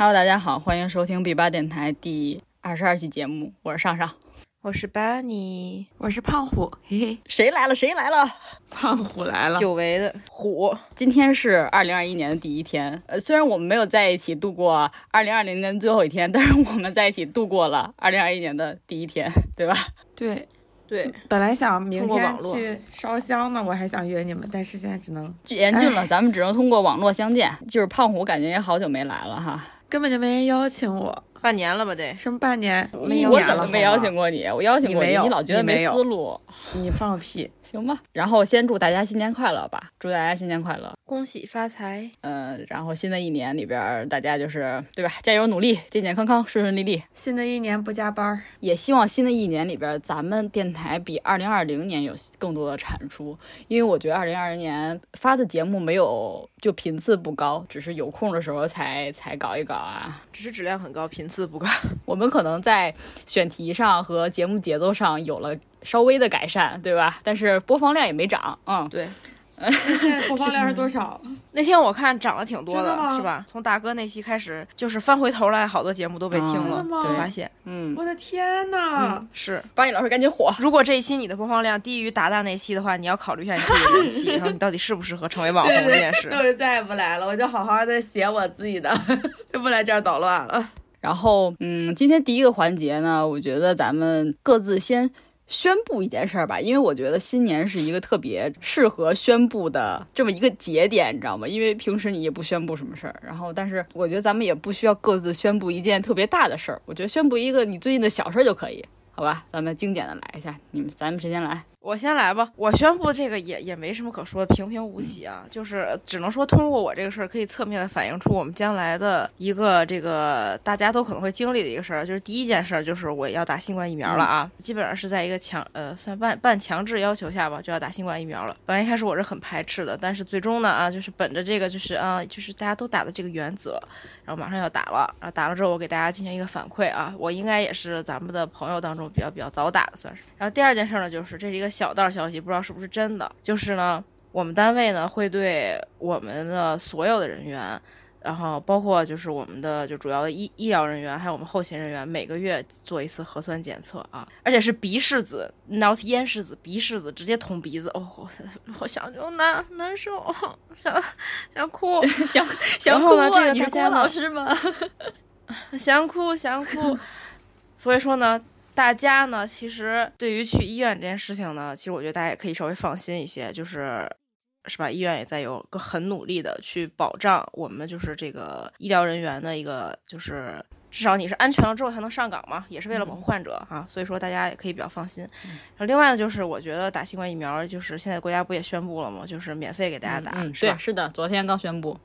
Hello，大家好，欢迎收听 B 八电台第二十二期节目，我是上上。我是班尼，我是胖虎，嘿嘿，谁来了？谁来了？胖虎来了。久违的虎，今天是二零二一年的第一天。呃，虽然我们没有在一起度过二零二零年最后一天，但是我们在一起度过了二零二一年的第一天，对吧？对对，本来想明天去烧香呢，我还想约你们，但是现在只能严峻了，咱们只能通过网络相见。就是胖虎，感觉也好久没来了哈。根本就没人邀请我，半年了吧得。什么半年？你我怎么没邀请过你？我邀请过你没有你老觉得没思路，你放屁！行吧？然后先祝大家新年快乐吧，祝大家新年快乐。恭喜发财！嗯，然后新的一年里边儿，大家就是对吧？加油努力，健健康康，顺顺利利。新的一年不加班儿，也希望新的一年里边儿，咱们电台比二零二零年有更多的产出，因为我觉得二零二零年发的节目没有就频次不高，只是有空的时候才才搞一搞啊。只是质量很高，频次不高。我们可能在选题上和节目节奏上有了稍微的改善，对吧？但是播放量也没涨，嗯，对，现在播放量是多少？那天我看涨了挺多真的是吧？从大哥那期开始，就是翻回头来，好多节目都被听了嗯真的。吗对发现嗯，我的天呐！是，巴尼老师赶紧火。如果这一期你的播放量低于达达那期的话，你要考虑一下你自己的人气，然后你到底适不适合成为网红这件事那。我就再也不来了，我就好好的写我自己的，就不来这儿捣乱了。然后，嗯，今天第一个环节呢，我觉得咱们各自先宣布一件事儿吧，因为我觉得新年是一个特别适合宣布的这么一个节点，你知道吗？因为平时你也不宣布什么事儿，然后但是我觉得咱们也不需要各自宣布一件特别大的事儿，我觉得宣布一个你最近的小事儿就可以，好吧？咱们精简的来一下，你们咱们谁先来？我先来吧，我宣布这个也也没什么可说的，平平无奇啊，就是只能说通过我这个事儿，可以侧面的反映出我们将来的一个这个大家都可能会经历的一个事儿，就是第一件事儿就是我要打新冠疫苗了啊，基本上是在一个强呃算半半强制要求下吧，就要打新冠疫苗了。本来一开始我是很排斥的，但是最终呢啊，就是本着这个就是啊就是大家都打的这个原则，然后马上要打了，然后打了之后我给大家进行一个反馈啊，我应该也是咱们的朋友当中比较比较早打的算是。然后第二件事呢，就是这是一个小道消息，不知道是不是真的，就是呢，我们单位呢会对我们的所有的人员。然后包括就是我们的就主要的医医疗人员，还有我们后勤人员，每个月做一次核酸检测啊，而且是鼻拭子，not 咽拭子，鼻拭子直接捅鼻子，哦，我我想就难难受，想 想哭，想然后呢这个你老师吗？想哭想哭。所以说呢，大家呢，其实对于去医院这件事情呢，其实我觉得大家也可以稍微放心一些，就是是吧？医院也在有个很努力的去保障我们就是这个医疗人员的一个就是。至少你是安全了之后才能上岗嘛，也是为了保护患者啊，所以说大家也可以比较放心。然后另外呢，就是我觉得打新冠疫苗，就是现在国家不也宣布了吗？就是免费给大家打，嗯，是吧对，？是的，昨天刚宣布。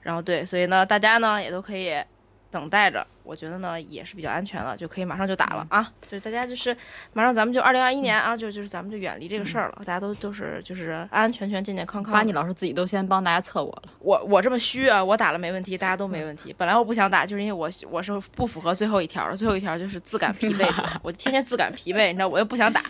然后对，所以呢，大家呢也都可以等待着，我觉得呢也是比较安全了，就可以马上就打了、啊！就是大家就是马上咱们就二零二一年啊，就就是咱们就远离这个事儿了，大家都都是就是安安全全、健健康康的。巴尼老师自己都先帮大家测过了。我我这么虚啊，我打了没问题，大家都没问题。本来我不想打，就是因为我我是不符合最后一条的，最后一条就是自感疲惫 我天天自感疲惫，你知道我又不想打，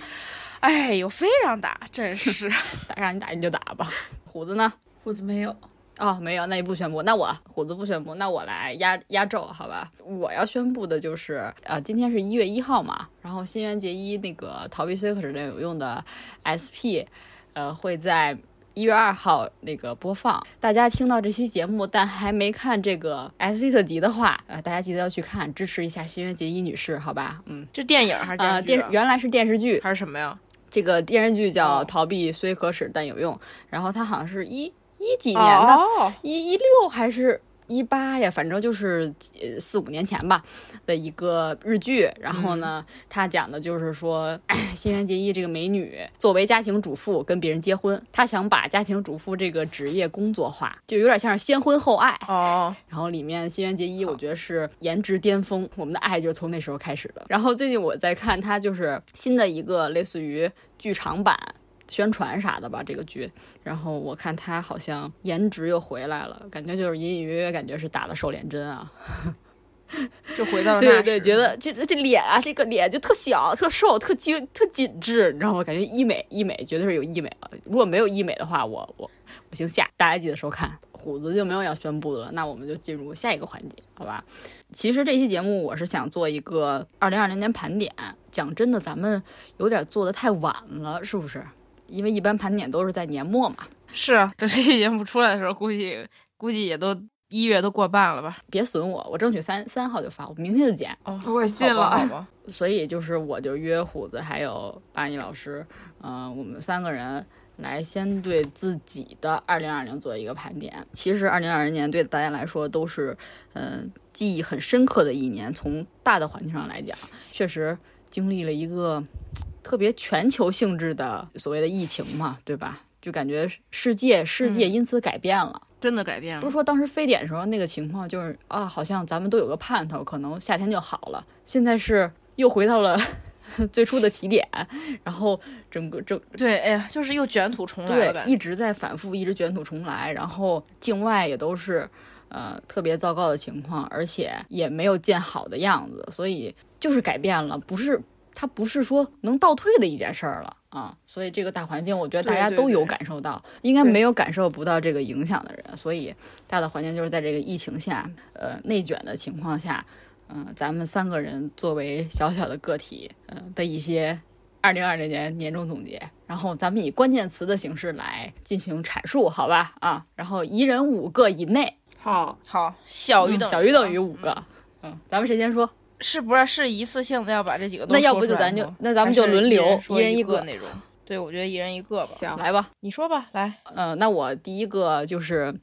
哎呦，非让打，真是。打让你打你就打吧。虎子呢？虎子没有，哦，没有，那你不宣布，那我虎子不宣布，那我来压压轴，好吧？我要宣布的就是，呃，今天是一月一号嘛，然后新垣结衣那个逃避虽可耻但有用的 SP，呃，会在一月二号那个播放。大家听到这期节目但还没看这个 SP 特辑的话，呃，大家记得要去看，支持一下新垣结衣女士，好吧？嗯，这电影还是啊、电视剧啊、电原来是电视剧，还是什么呀？这个电视剧叫哦《逃避虽可耻但有用》，然后它好像是一一几年的，哦，一一六还是一八呀，反正就是呃四五年前吧的一个日剧。然后呢，他讲的就是说，哎，新垣结衣这个美女作为家庭主妇跟别人结婚，她想把家庭主妇这个职业工作化，就有点像是先婚后爱。哦，然后里面新垣结衣，我觉得是颜值巅峰，我们的爱就是从那时候开始的。然后最近我在看它就是新的一个类似于剧场版宣传啥的吧，这个剧。然后我看他好像颜值又回来了，感觉就是隐隐约约感觉是打了瘦脸针啊。就回到了对对，觉得这这脸啊，这个脸就特小、特瘦、特精、特紧致，你知道吗？感觉医美医美绝对是有医美了。如果没有医美的话，我我我姓夏，大家记得收看。虎子就没有要宣布的了，那我们就进入下一个环节，好吧？其实这期节目我是想做一个二零二零年盘点。讲真的，咱们有点做的太晚了，是不是？因为一般盘点都是在年末嘛。是啊，等这期节目出来的时候，估计估计也都一月都过半了吧？别损我，我争取三三号就发，我明天就剪。哦，我信了，好吧。所以就是我就约虎子还有巴尼老师，嗯，我们三个人。来先对自己的二零二零做一个盘点。其实二零二零年对大家来说都是，嗯，记忆很深刻的一年。从大的环境上来讲，确实经历了一个特别全球性质的所谓的疫情嘛，对吧？就感觉世界世界因此改变了，真的改变了。不是说当时非典时候那个情况就是啊，好像咱们都有个盼头，可能夏天就好了。现在是又回到了。最初的起点，然后整个整对，哎呀，就是又卷土重来了，一直在反复，一直卷土重来，然后境外也都是呃特别糟糕的情况，而且也没有见好的样子，所以就是改变了，不是它不是说能倒退的一件事儿了啊，所以这个大环境，我觉得大家都有感受到，应该没有感受不到这个影响的人，所以大的环境就是在这个疫情下，呃内卷的情况下。嗯，咱们三个人作为小小的个体，嗯的一些二零二零年年终总结，然后咱们以关键词的形式来进行阐述，好吧？啊，然后一人五个以内，好好小于等小于等于五个，嗯，咱们谁先说？是不是是一次性的要把这几个？那要不就咱就那咱们就轮流一人一个那种。对，我觉得一人一个吧。行，来吧，你说吧，来。嗯，那我第一个就是，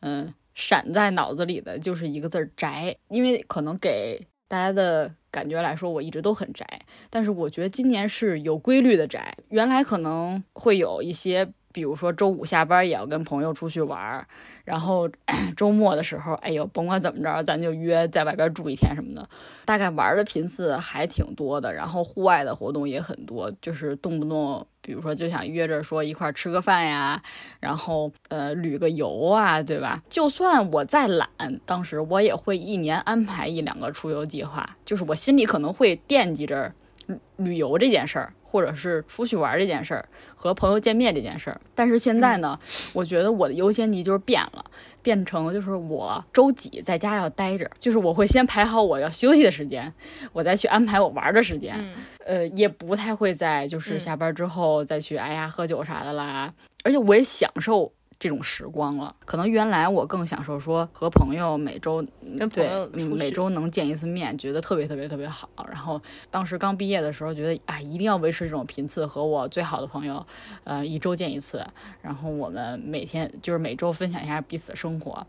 嗯。闪在脑子里的就是一个字儿宅，因为可能给大家的感觉来说，我一直都很宅，但是我觉得今年是有规律的宅。原来可能会有一些，比如说周五下班也要跟朋友出去玩儿。然后 周末的时候，哎呦，甭管怎么着，咱就约在外边住一天什么的。大概玩的频次还挺多的，然后户外的活动也很多，就是动不动，比如说就想约着说一块吃个饭呀，然后呃旅个游啊，对吧？就算我再懒，当时我也会一年安排一两个出游计划，就是我心里可能会惦记着旅游这件事儿。或者是出去玩这件事儿，和朋友见面这件事儿，但是现在呢，我觉得我的优先级就是变了，变成就是我周几在家要待着，就是我会先排好我要休息的时间，我再去安排我玩的时间，呃，也不太会在就是下班之后再去哎呀喝酒啥的啦，而且我也享受。这种时光了，可能原来我更享受说和朋友每周对每周能见一次面，觉得特别特别特别好。然后当时刚毕业的时候，觉得啊一定要维持这种频次，和我最好的朋友，呃一周见一次。然后我们每天就是每周分享一下彼此的生活。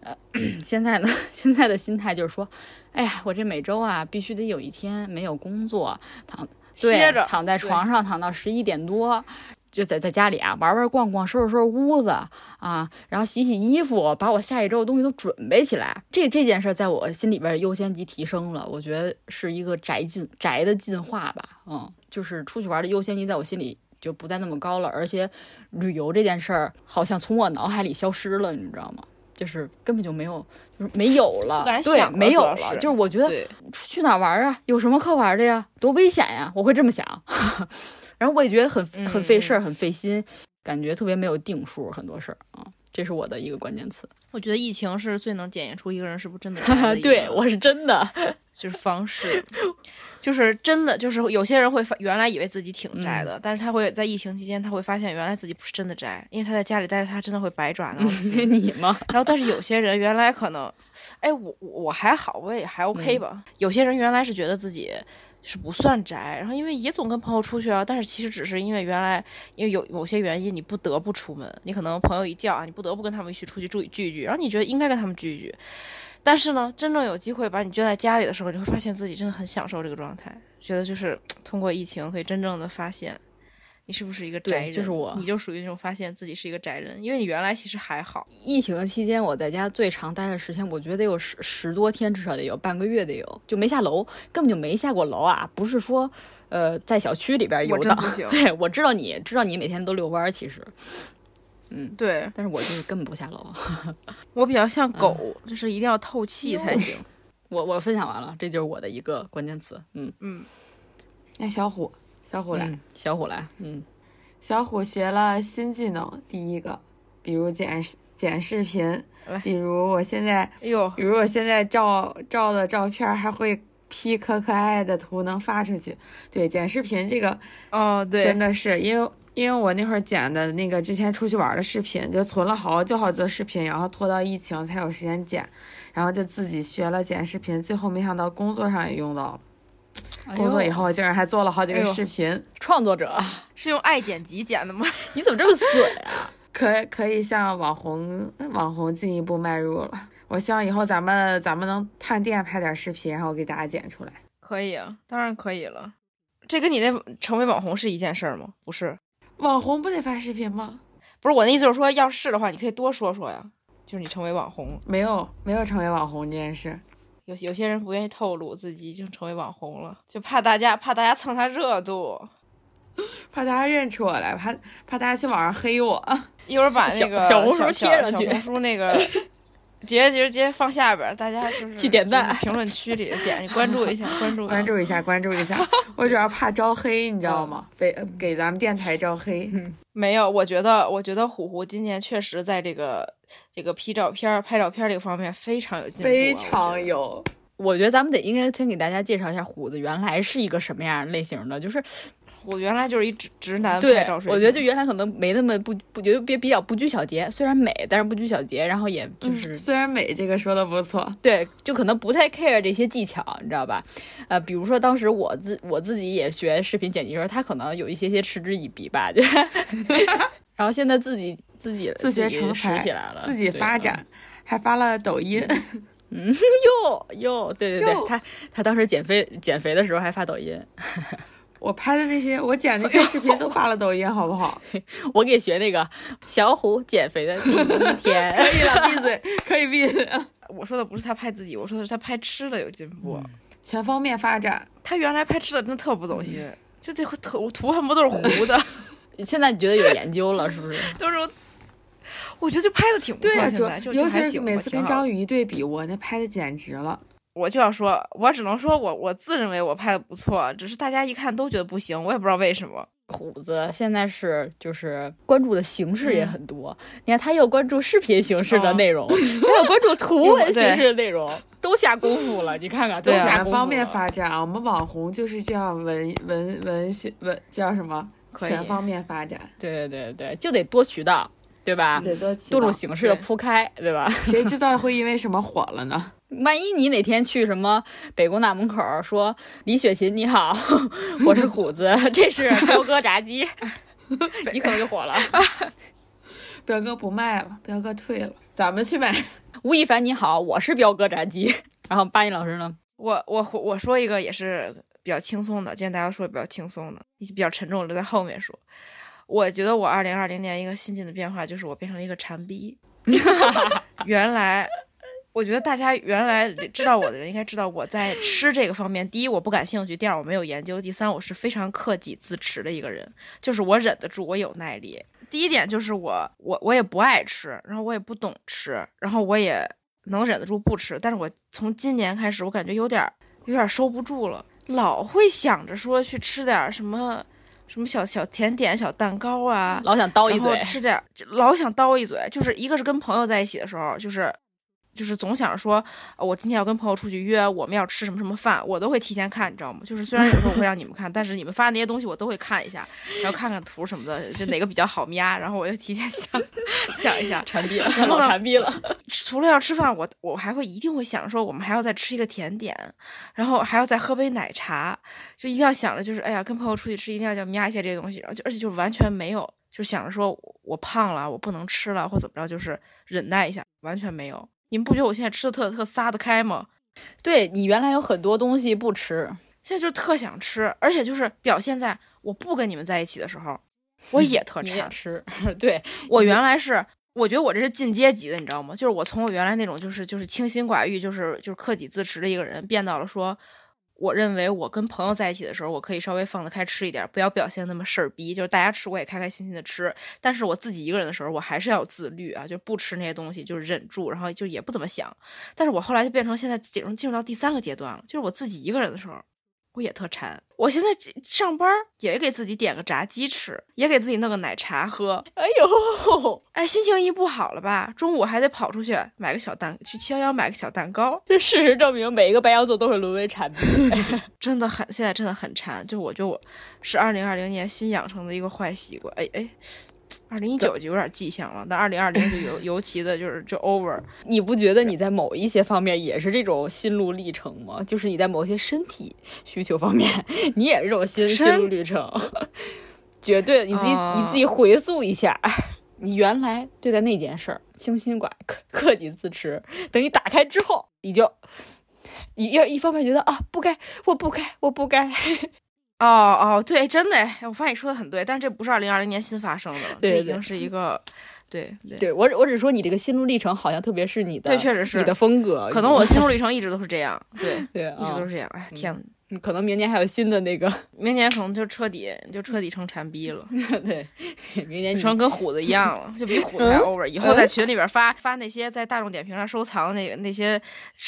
呃，现在呢，现在的心态就是说，哎呀，我这每周啊必须得有一天没有工作，躺歇着躺在床上躺到十一点多。就在在家里啊，玩玩逛逛，收拾收拾屋子啊，然后洗洗衣服，把我下一周的东西都准备起来。这这件事在我心里边优先级提升了，我觉得是一个宅进宅的进化吧。嗯，就是出去玩的优先级在我心里就不再那么高了，而且旅游这件事儿好像从我脑海里消失了，你知道吗？就是根本就没有，就是没有了，对，没有了。就是我觉得去哪玩啊？有什么可玩的呀？多危险呀！我会这么想。然后我也觉得很很费事儿，很费心，感觉特别没有定数，很多事儿啊，这是我的一个关键词。我觉得疫情是最能检验出一个人是不是真的 的。对我是真的，就是方式，就是真的，就是有些人会发，原来以为自己挺宅的，但是他会在疫情期间，他会发现原来自己不是真的宅，因为他在家里待着，他真的会百爪挠心。你吗？然后，但是有些人原来可能，哎，我我还好，我也还 OK 吧。有些人原来是觉得自己。是不算宅，然后因为也总跟朋友出去啊，但是其实只是因为原来因为有某些原因你不得不出门，你可能朋友一叫啊，你不得不跟他们一起出去住聚一聚，然后你觉得应该跟他们聚一聚，但是呢，真正有机会把你圈在家里的时候，你会发现自己真的很享受这个状态，觉得就是 通过疫情可以真正的发现。你是不是一个宅人？就是我，你就属于那种发现自己是一个宅人，因为你原来其实还好。疫情期间，我在家最长待的时间，我觉得得有十十多天，至少得有半个月得有，就没下楼，根本就没下过楼啊！不是说，呃，在小区里边游荡。对，我知道你知道你每天都遛弯，其实，嗯，对，但是我就是根本不下楼。我比较像狗，就是一定要透气才行。我我分享完了，这就是我的一个关键词。嗯嗯，那小虎。小虎来，小虎来，嗯，小虎学了新技能，第一个，比如剪剪视频，比如我现在，哎呦，比如我现在照照的照片还会 P 可可爱的图能发出去。对，剪视频这个哦，对，真的是因为因为我那会儿剪的那个之前出去玩的视频，就存了好久好久视频，然后拖到疫情才有时间剪，然后就自己学了剪视频，最后没想到工作上也用到了。工作以后竟然还做了好几个视频，创作者，是用爱剪辑剪的吗？你怎么这么损啊？可可以向网红网红进一步迈入了。我希望以后咱们咱们能探店拍点视频，然后给大家剪出来。可以啊，当然可以了。这跟你那成为网红是一件事儿吗？不是，网红不得发视频吗？不是我的意思，就是说，要是的话，你可以多说说呀。就是你成为网红，没有没有成为网红这件事。有有些人不愿意透露自己已经成为网红了，就怕大家怕大家蹭他热度，怕大家认出我来，怕怕大家去网上黑我。一会儿把 那个小小红书贴上去小红书那个 直接直接直接放下边儿，大家就是去点赞评论区里点关注一下，关注关注一下，关注一下。我主要怕招黑，你知道吗？被给咱们电台招黑。没有，我觉得，我觉得虎虎今年确实在这个这个 P 照片儿、拍照片儿这个方面非常有进步啊、非常。有。我觉得咱们得应该先给大家介绍一下虎子原来是一个什么样类型的，就是我原来就是一直直男对拍照水，我觉得就原来可能没那么不不觉得比比较不拘小节，虽然美，但是不拘小节，然后也就是、虽然美这个说的不错，对，就可能不太 care 这些技巧，你知道吧？呃，比如说当时我自我自己也学视频剪辑的时候，他可能有一些些嗤之以鼻吧，就。然后现在自己自己自学成才起来了，自己发展，还发了抖音。嗯。哟哟，对对对，他他当时减肥减肥的时候还发抖音，我拍的那些，我剪那些视频都发了抖音，好不好？我给学那个小虎减肥的第一天，可以了，闭嘴，可以闭嘴。我说的不是他拍自己，我说的是他拍吃的有进步。全方面发展，他原来拍吃的真的特不走心，就这图图恨不得都是糊的，现在你觉得有研究了是不是？都是。我觉得就拍的挺不错，尤其是每次跟张宇一对比，我那拍的简直了。我就要说，我只能说我我自认为我拍的不错，只是大家一看都觉得不行，我也不知道为什么。虎子现在是就是关注的形式嗯也很多，你看他又关注视频形式的哦内容，他又关注图 文形式的内容，都下功夫了。你看看，都对啊下功夫了。全方面发展啊，我们网红就是这样文文文学文叫什么？全方面发展，对对对对，就得多渠道，对吧？得多渠多种形式的铺开，对吧？谁知道 会因为什么火了呢？万一你哪天去什么北工大门口儿说李雪琴你好，我是虎子，这是彪哥炸鸡，你可能就火了。彪哥不卖了，彪哥退了，咱们去买。吴亦凡你好，我是彪哥炸鸡。然后巴音老师呢？我我我说一个也是比较轻松的，今天大家说比较轻松的，比较沉重的留在后面说。我觉得我二零二零年一个新进的变化就是我变成了一个馋逼。原来，我觉得大家原来知道我的人应该知道我在吃这个方面，第一我不感兴趣，第二我没有研究，第三我是非常克己自持的一个人，就是我忍得住，我有耐力。第一点就是我我我也不爱吃，然后我也不懂吃，然后我也能忍得住不吃，但是我从今年开始，我感觉有点儿有点儿收不住了，老会想着说去吃点儿什么什么小小甜点、小蛋糕啊，老想叨一嘴，吃点儿，就老想叨一嘴。就是一个是跟朋友在一起的时候，就是就是总想着说，呃我今天要跟朋友出去约，我们要吃什么什么饭，我都会提前看，你知道吗？就是虽然有时候我会让你们看，但是你们发的那些东西我都会看一下，然后看看图什么的，就哪个比较好瞄，然后我就提前想想一下。馋逼了，馋逼了。除了要吃饭，我我还会一定会想说，我们还要再吃一个甜点，然后还要再喝杯奶茶，就一定要想着就是，哎呀，跟朋友出去吃一定要要瞄一下这些东西，然后就而且就是完全没有，就想着说我胖了，我不能吃了或怎么着，就是忍耐一下，完全没有。你们不觉得我现在吃的特特撒得开吗？对你原来有很多东西不吃，现在就是特想吃，而且就是表现在我不跟你们在一起的时候，我也特你馋。吃，对，我原来是，我觉得我这是进阶级的，你知道吗？就是我从我原来那种就是就是清心寡欲，就是就是克己自持的一个人，变到了说，我认为我跟朋友在一起的时候，我可以稍微放得开吃一点，不要表现那么事儿逼，就是大家吃我也开开心心的吃，但是我自己一个人的时候，我还是要自律啊，就不吃那些东西，就是忍住，然后就也不怎么想。但是我后来就变成现在进入进入到第三个阶段了，就是我自己一个人的时候。我也特馋。我现在上班也给自己点个炸鸡吃，也给自己弄个奶茶喝。哎呦，哎，心情一不好了吧，中午还得跑出去买个小蛋，去七幺幺买个小蛋糕。这事实证明，每一个白羊座都会沦为馋逼。真的很，现在真的很馋。就我觉得我是二零二零年新养成的一个坏习惯。哎哎。二零一九就有点迹象了，但二零二零就尤 尤其的就是就 over。你不觉得你在某一些方面也是这种心路历程吗？就是你在某些身体需求方面，你也是这种心心路历程。绝对，你自己你自己回溯一下，你原来对待那件事儿清心寡克克己自持，等你打开之后，你就一要一方面觉得啊不该，我不该，我不该。哦哦，对，真的，我发现你说的很对，但是这不是二零二零年新发生的，这已经是一个，对对，对我我只说你这个心路历程，好像特别是你的，对，确实是你的风格，可能我心路历程一直都是这样，对对，一直都是这样，哎，天。可能明年还有新的那个，明年可能就彻底就彻底成馋逼了。对，明年成跟虎子一样了，就比虎子还 over。以后在群里边发发那些在大众点评上收藏那个那些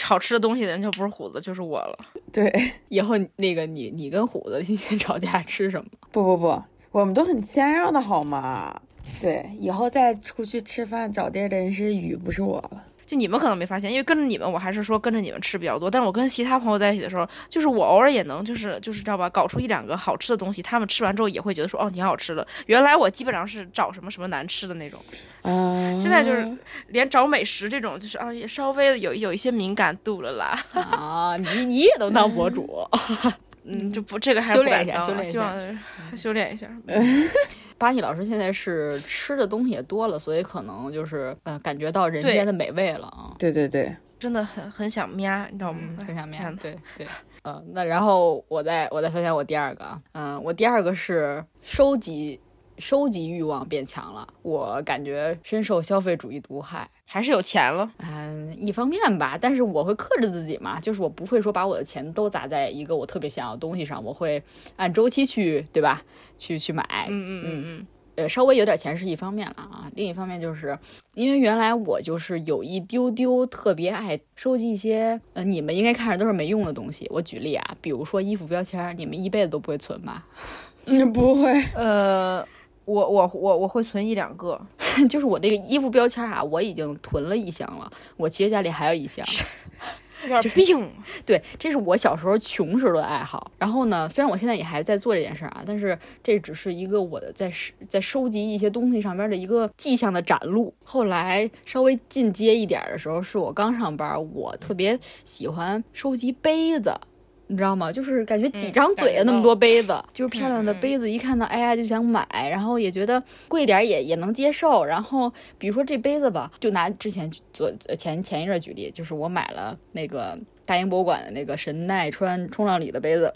好吃的东西的人，就不是虎子就是我了。对，以后那个你你跟虎子今天吵架吃什么？不不不，我们都很谦让的好吗？对，以后再出去吃饭找地儿的人是雨，不是我了。就你们可能没发现，因为跟着你们，我还是说跟着你们吃比较多。但是我跟其他朋友在一起的时候，就是我偶尔也能，就是就是知道吧，搞出一两个好吃的东西，他们吃完之后也会觉得说，哦，挺好吃的。原来我基本上是找什么什么难吃的那种，嗯，现在就是连找美食这种，就是啊，也稍微有有一些敏感度了啦。啊，你你也能当博主？嗯，就不这个还 修炼一下，修炼希望修炼一下。巴尼老师现在是吃的东西也多了，所以可能就是呃感觉到人间的美味了啊。对对对，真的很很想喵，你知道吗？很想喵。对对，嗯，那然后我再我再分享我第二个，嗯，我第二个是收集。收集欲望变强了，我感觉深受消费主义毒害，还是有钱了，嗯，一方面吧，但是我会克制自己嘛，就是我不会说把我的钱都砸在一个我特别想要的东西上，我会按周期去，对吧？去去买，嗯嗯嗯嗯，呃，稍微有点钱是一方面了啊，另一方面就是因为原来我就是有一丢丢特别爱收集一些，呃，你们应该看着都是没用的东西。我举例啊，比如说衣服标签，你们一辈子都不会存吧？嗯，不会，呃。我我我我会存一两个，就是我那个衣服标签啊，我已经囤了一箱了。我其实家里还有一箱，有点病。对，这是我小时候穷时候的爱好。然后呢，虽然我现在也还在做这件事啊，但是这只是一个我的在在收集一些东西上边的一个迹象的展露。后来稍微进阶一点的时候，是我刚上班，我特别喜欢收集杯子。你知道吗？就是感觉几张嘴啊，那么多杯子，就是漂亮的杯子，一看到哎呀就想买，然后也觉得贵点也也能接受。然后比如说这杯子吧，就拿之前做前前一阵举例，就是我买了那个大英博物馆的那个神奈川冲浪里的杯子，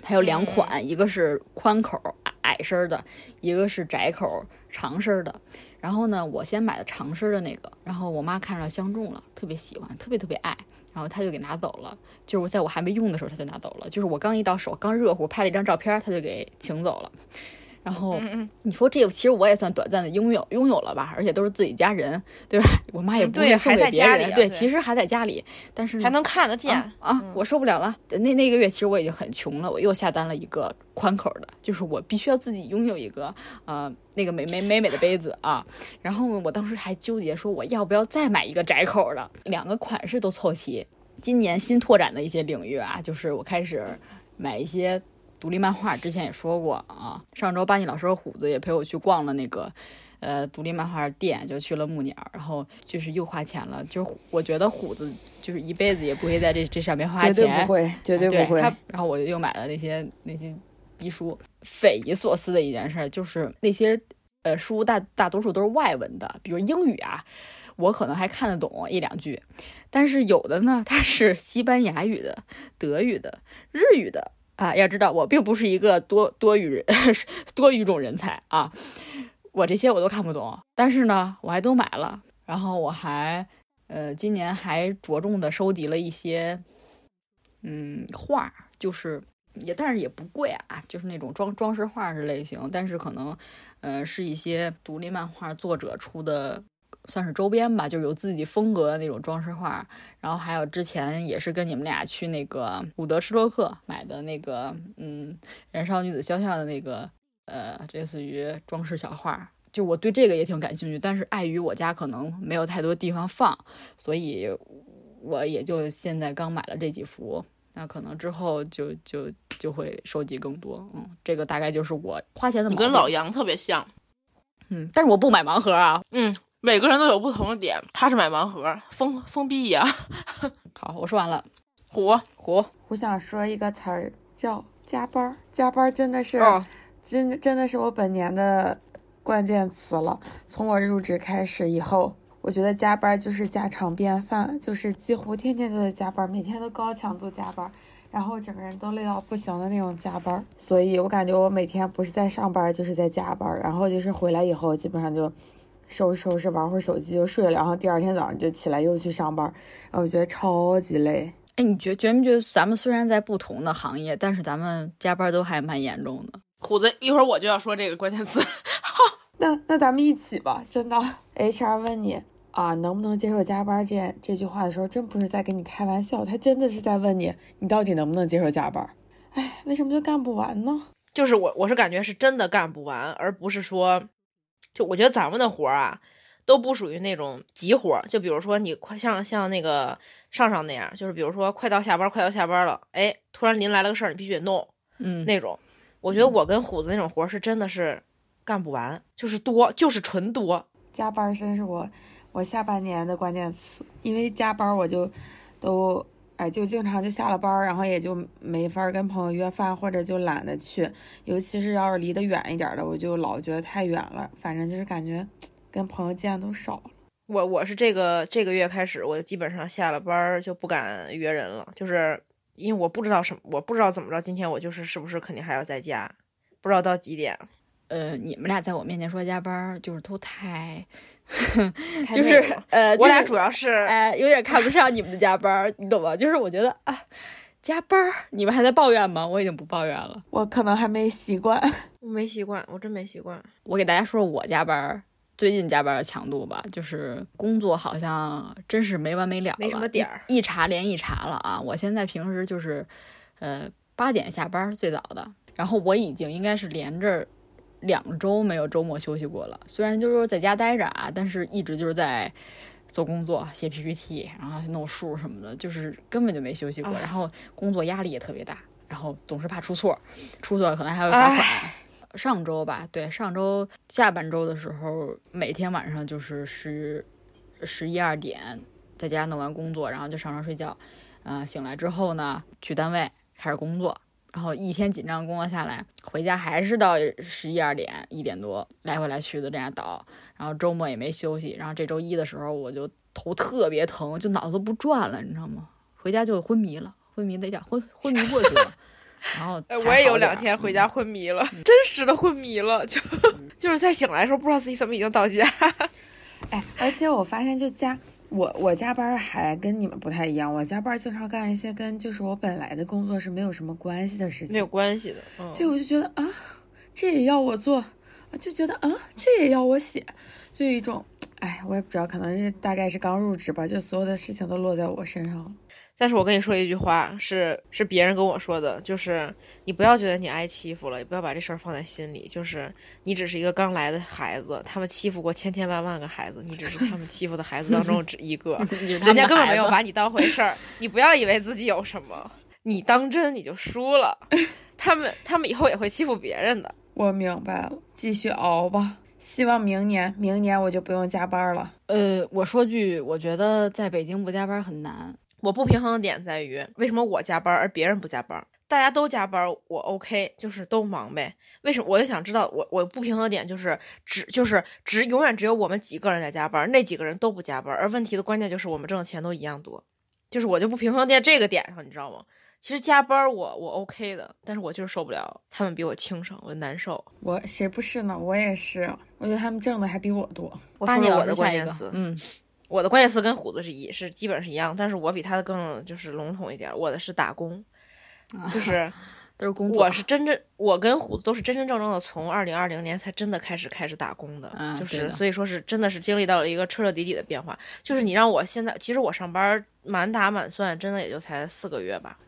它有两款，一个是宽口矮身的，一个是窄口长身的。然后呢，我先买的长身的那个，然后我妈看着相中了，特别喜欢，特别特别爱。然后他就给拿走了，就是在我还没用的时候他就拿走了，就是我刚一到手刚热乎拍了一张照片，他就给请走了。然后你说这个其实我也算短暂的拥有拥有了吧，而且都是自己家人，对吧？我妈也不会送给别人，对，其实还在家里，但是还能看得见啊！我受不了了，那那个月其实我已经很穷了，我又下单了一个宽口的，就是我必须要自己拥有一个呃那个美美美美的杯子啊。然后我当时还纠结说我要不要再买一个窄口的，两个款式都凑齐。今年新拓展的一些领域啊，就是我开始买一些。独立漫画之前也说过啊，上周巴尼老师和虎子也陪我去逛了那个，呃，独立漫画店，就去了木鸟，然后就是又花钱了。就是我觉得虎子就是一辈子也不会在这这上面花钱，绝对不会，绝对不会。然后我又买了那些那些逼书，匪夷所思的一件事就是那些呃书大大多数都是外文的，比如英语啊，我可能还看得懂一两句，但是有的呢，它是西班牙语的、德语的、日语的。啊，要知道我并不是一个多多语人 多语种人才啊，我这些我都看不懂，但是呢，我还都买了，然后我还呃今年还着重的收集了一些嗯画，就是也但是也不贵啊，就是那种装装饰画是类型，但是可能呃是一些独立漫画作者出的算是周边吧，就是有自己风格的那种装饰画。然后还有之前也是跟你们俩去那个伍德施洛克买的那个，嗯，燃烧女子肖像的那个，呃，类似于装饰小画。就我对这个也挺感兴趣，但是碍于我家可能没有太多地方放，所以我也就现在刚买了这几幅。那可能之后就就就会收集更多。嗯，这个大概就是我花钱的。你跟老杨特别像。嗯，但是我不买盲盒啊。嗯，每个人都有不同的点。他是买盲盒，封封闭呀。好，我说完了。虎虎，我想说一个词儿叫加班。加班真的是，真真的是我本年的。关键词了。从我入职开始以后，我觉得加班就是家常便饭，就是几乎天天都在加班，每天都高强度加班，然后整个人都累到不行的那种加班。所以我感觉我每天不是在上班就是在加班，然后就是回来以后基本上就收拾收拾，玩会儿手机就睡了，然后第二天早上就起来又去上班，然后我觉得超级累。哎，你觉觉没觉得咱们虽然在不同的行业，但是咱们加班都还蛮严重的？虎子，一会儿我就要说这个关键词。那那咱们一起吧，真的。HR 问你啊，能不能接受加班这这句话的时候，真不是在跟你开玩笑，他真的是在问你，你到底能不能接受加班？哎，为什么就干不完呢？就是我，我是感觉是真的干不完，而不是说，就我觉得咱们的活儿啊，都不属于那种急活儿。就比如说你快像像那个上上那样，就是比如说快到下班，快到下班了，哎，突然临来了个事儿，你必须得弄，嗯，那种。我觉得我跟虎子那种活儿是真的是。干不完，就是多，就是纯多。加班真是我我下半年的关键词，因为加班我就都哎就经常就下了班，然后也就没法跟朋友约饭，或者就懒得去。尤其是要是离得远一点的，我就老觉得太远了。反正就是感觉 跟朋友见都少了。我我是这个这个月开始，我基本上下了班就不敢约人了，就是因为我不知道什么，我不知道怎么着，今天我就是是不是肯定还要在家，不知道到几点。呃，你们俩在我面前说加班，就是都太，就是呃，我俩主要是哎，有点看不上你们的加班，你懂吗？就是我觉得啊，加班，你们还在抱怨吗？我已经不抱怨了，我可能还没习惯，我没习惯，我真没习惯。我给大家说说我加班最近加班的强度吧，就是工作好像真是没完没了，没什么点儿，一查连一查了啊！我现在平时就是呃八点下班最早的，然后我已经应该是连着。两周没有周末休息过了，虽然就是说在家待着啊，但是一直就是在做工作、写 PPT，然后弄数什么的，就是根本就没休息过。然后工作压力也特别大，然后总是怕出错，出错可能还会罚款。上周吧，对，上周下半周的时候，每天晚上就是十十一二点在家弄完工作，然后就上床睡觉。嗯，醒来之后呢，去单位开始工作。然后一天紧张工作下来，回家还是到十一二点一点多来回来去的这样倒，然后周末也没休息，然后这周一的时候我就头特别疼，就脑子不转了，你知道吗？回家就昏迷了，昏迷那点昏昏迷过去了，然后 我也有两天回家昏迷了，真实的昏迷了，就 就是在醒来的时候不知道自己怎么已经到家，哎，而且我发现就家。我我加班还跟你们不太一样，我加班经常干一些跟就是我本来的工作是没有什么关系的事情，没有关系的。对，我就觉得啊，这也要我做，就觉得啊，这也要我写，就有一种，哎，我也不知道，可能是大概是刚入职吧，就所有的事情都落在我身上了。但是我跟你说一句话，是是别人跟我说的，就是你不要觉得你挨欺负了，也不要把这事儿放在心里。就是你只是一个刚来的孩子，他们欺负过千千万万个孩子，你只是他们欺负的孩子当中只一个，人家根本没有把你当回事儿。你不要以为自己有什么，你当真你就输了。他们他们以后也会欺负别人的。我明白了，继续熬吧。希望明年明年我就不用加班了。呃，我说句，我觉得在北京不加班很难。我不平衡的点在于，为什么我加班而别人不加班？大家都加班，我 OK，就是都忙呗。为什么？我就想知道，我我不平衡的点就是只就是只永远只有我们几个人在加班，那几个人都不加班。而问题的关键就是我们挣的钱都一样多，就是我就不平衡在这个点上，你知道吗？其实加班我我 OK 的，但是我就是受不了他们比我轻省，我难受。我谁不是呢？我也是，我觉得他们挣的还比我多。我说我的关键词，嗯。我的关键词跟虎子是一，是基本是一样，但是我比他的更就是笼统一点。我的是打工，就是都是工作。我是真正，我跟虎子都是真真正正的从二零二零年才真的开始开始打工的，嗯就是所以说是真的是经历到了一个彻彻底底的变化。就是你让我现在，其实我上班满打满算，真的也就才四个月吧，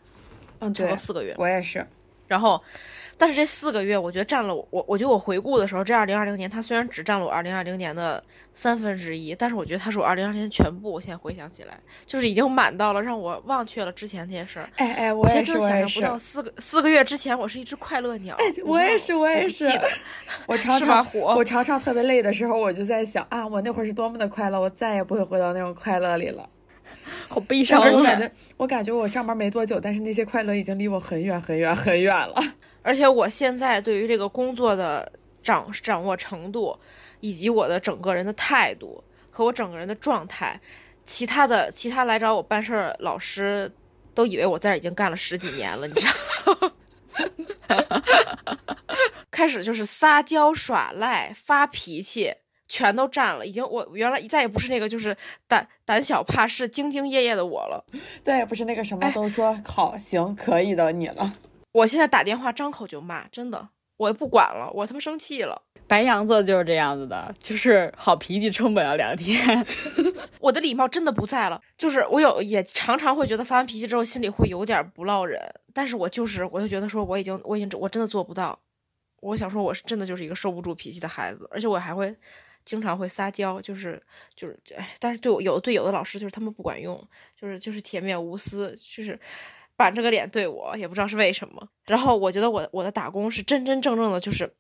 嗯，对四个月。我也是。然后，但是这四个月，我觉得占了我，我我觉得我回顾的时候，这二零二零年它虽然只占了我二零二零年的三分之一，但是我觉得它是我二零二零年全部。我现在回想起来，就是已经满到了让我忘却了之前那些事儿。哎哎，我我现也是，在真的想象不。到四个四个月之前，我是一只快乐鸟。我也是，我也是。我常常虎我常常特别累的时候，我就在想啊，我那会儿是多么的快乐，我再也不会回到那种快乐里了。好悲伤我感觉，我感觉我上班没多久，但是那些快乐已经离我很远很远很远了。而且我现在对于这个工作的掌掌握程度，以及我的整个人的态度和我整个人的状态，其他的其他来找我办事儿老师都以为我在这已经干了十几年了，你知道吗？开始就是撒娇耍赖、发脾气，全都占了。已经我原来再也不是那个就是胆胆小怕事、兢兢业业的我了。再也不是那个什么都说 好行可以的你了。我现在打电话张口就骂，真的，我也不管了，我他妈生气了。白羊座就是这样子的，就是好脾气撑不了两天。我的礼貌真的不在了，就是我有也常常会觉得发完脾气之后心里会有点不落忍，但是我就是我就觉得说我已经我已经我真的做不到，我想说我是真的就是一个收不住脾气的孩子，而且我还会经常会撒娇，就是就是哎，但是对我有的对有的老师就是他们不管用，就是就是铁面无私，就是。板着个脸对我，也不知道是为什么。然后我觉得我我的打工是真真正正的，就是，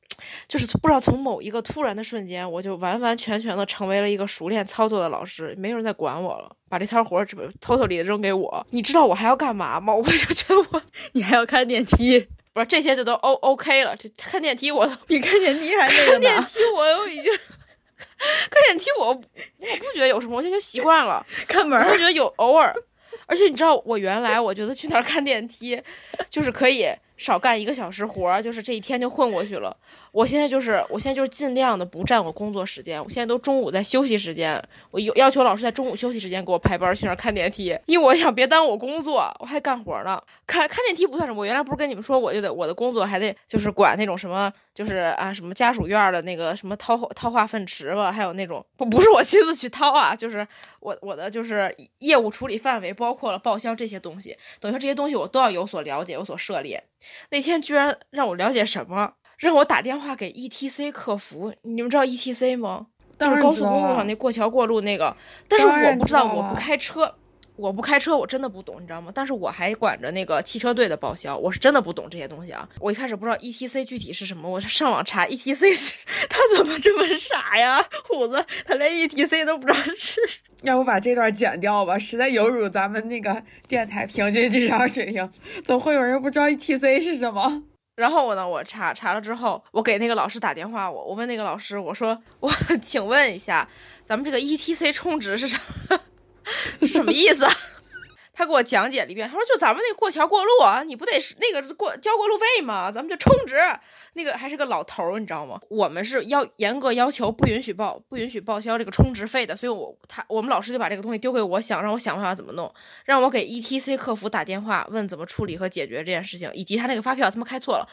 就是不知道从某一个突然的瞬间，我就完完全全的成为了一个熟练操作的老师，没有人再管我了，把这摊活儿偷偷里扔给我。你知道我还要干嘛吗？我就觉得我 你还要看电梯，不是这些就都 O OK 了，这看电梯我都比看电梯还那个呢。看电梯我都已经看电梯我我不觉得有什么，我现在就习惯了。看门，我就觉得有偶尔，而且你知道，我原来我觉得去那儿看电梯，就是可以少干一个小时活儿，就是这一天就混过去了。我现在就是，我现在就是尽量的不占我工作时间。我现在都中午在休息时间，我有要求老师在中午休息时间给我排班去那儿看电梯，因为我想别耽误我工作，我还干活呢。看看电梯不算什么，我原来不是跟你们说，我就得我的工作还得就是管那种什么，就是啊什么家属院的那个什么掏掏化粪池吧，还有那种不不是我亲自去掏啊，就是我我的就是业务处理范围包括了报销这些东西，等于说这些东西我都要有所了解，有所涉猎。那天居然让我了解什么？让我打电话给 ETC 客服，你们知道 ETC 吗？就是高速公路上那过桥过路那个，但是我不知道，知道我不开车，我不开车，我真的不懂，你知道吗？但是我还管着那个汽车队的报销，我是真的不懂这些东西啊。我一开始不知道 ETC 具体是什么，我上网查 ETC 是 他怎么这么傻呀？虎子，他连 ETC 都不知道是。要不把这段剪掉吧，实在有辱咱们那个电台平均智商水平。怎么会有人不知道 ETC 是什么？然后我呢，我查查了之后，我给那个老师打电话，我我问那个老师，我说我 请问一下，咱们这个 ETC 充值是什么是 什么意思？他给我讲解了一遍，他说就咱们那过桥过路啊，你不得是那个过交过路费吗？咱们就充值。那个还是个老头儿，你知道吗？我们是要严格要求不允许报不允许报销这个充值费的，所以我他我们老师就把这个东西丢给我，想让我想办法怎么弄，让我给 ETC 客服打电话问怎么处理和解决这件事情，以及他那个发票他们开错了。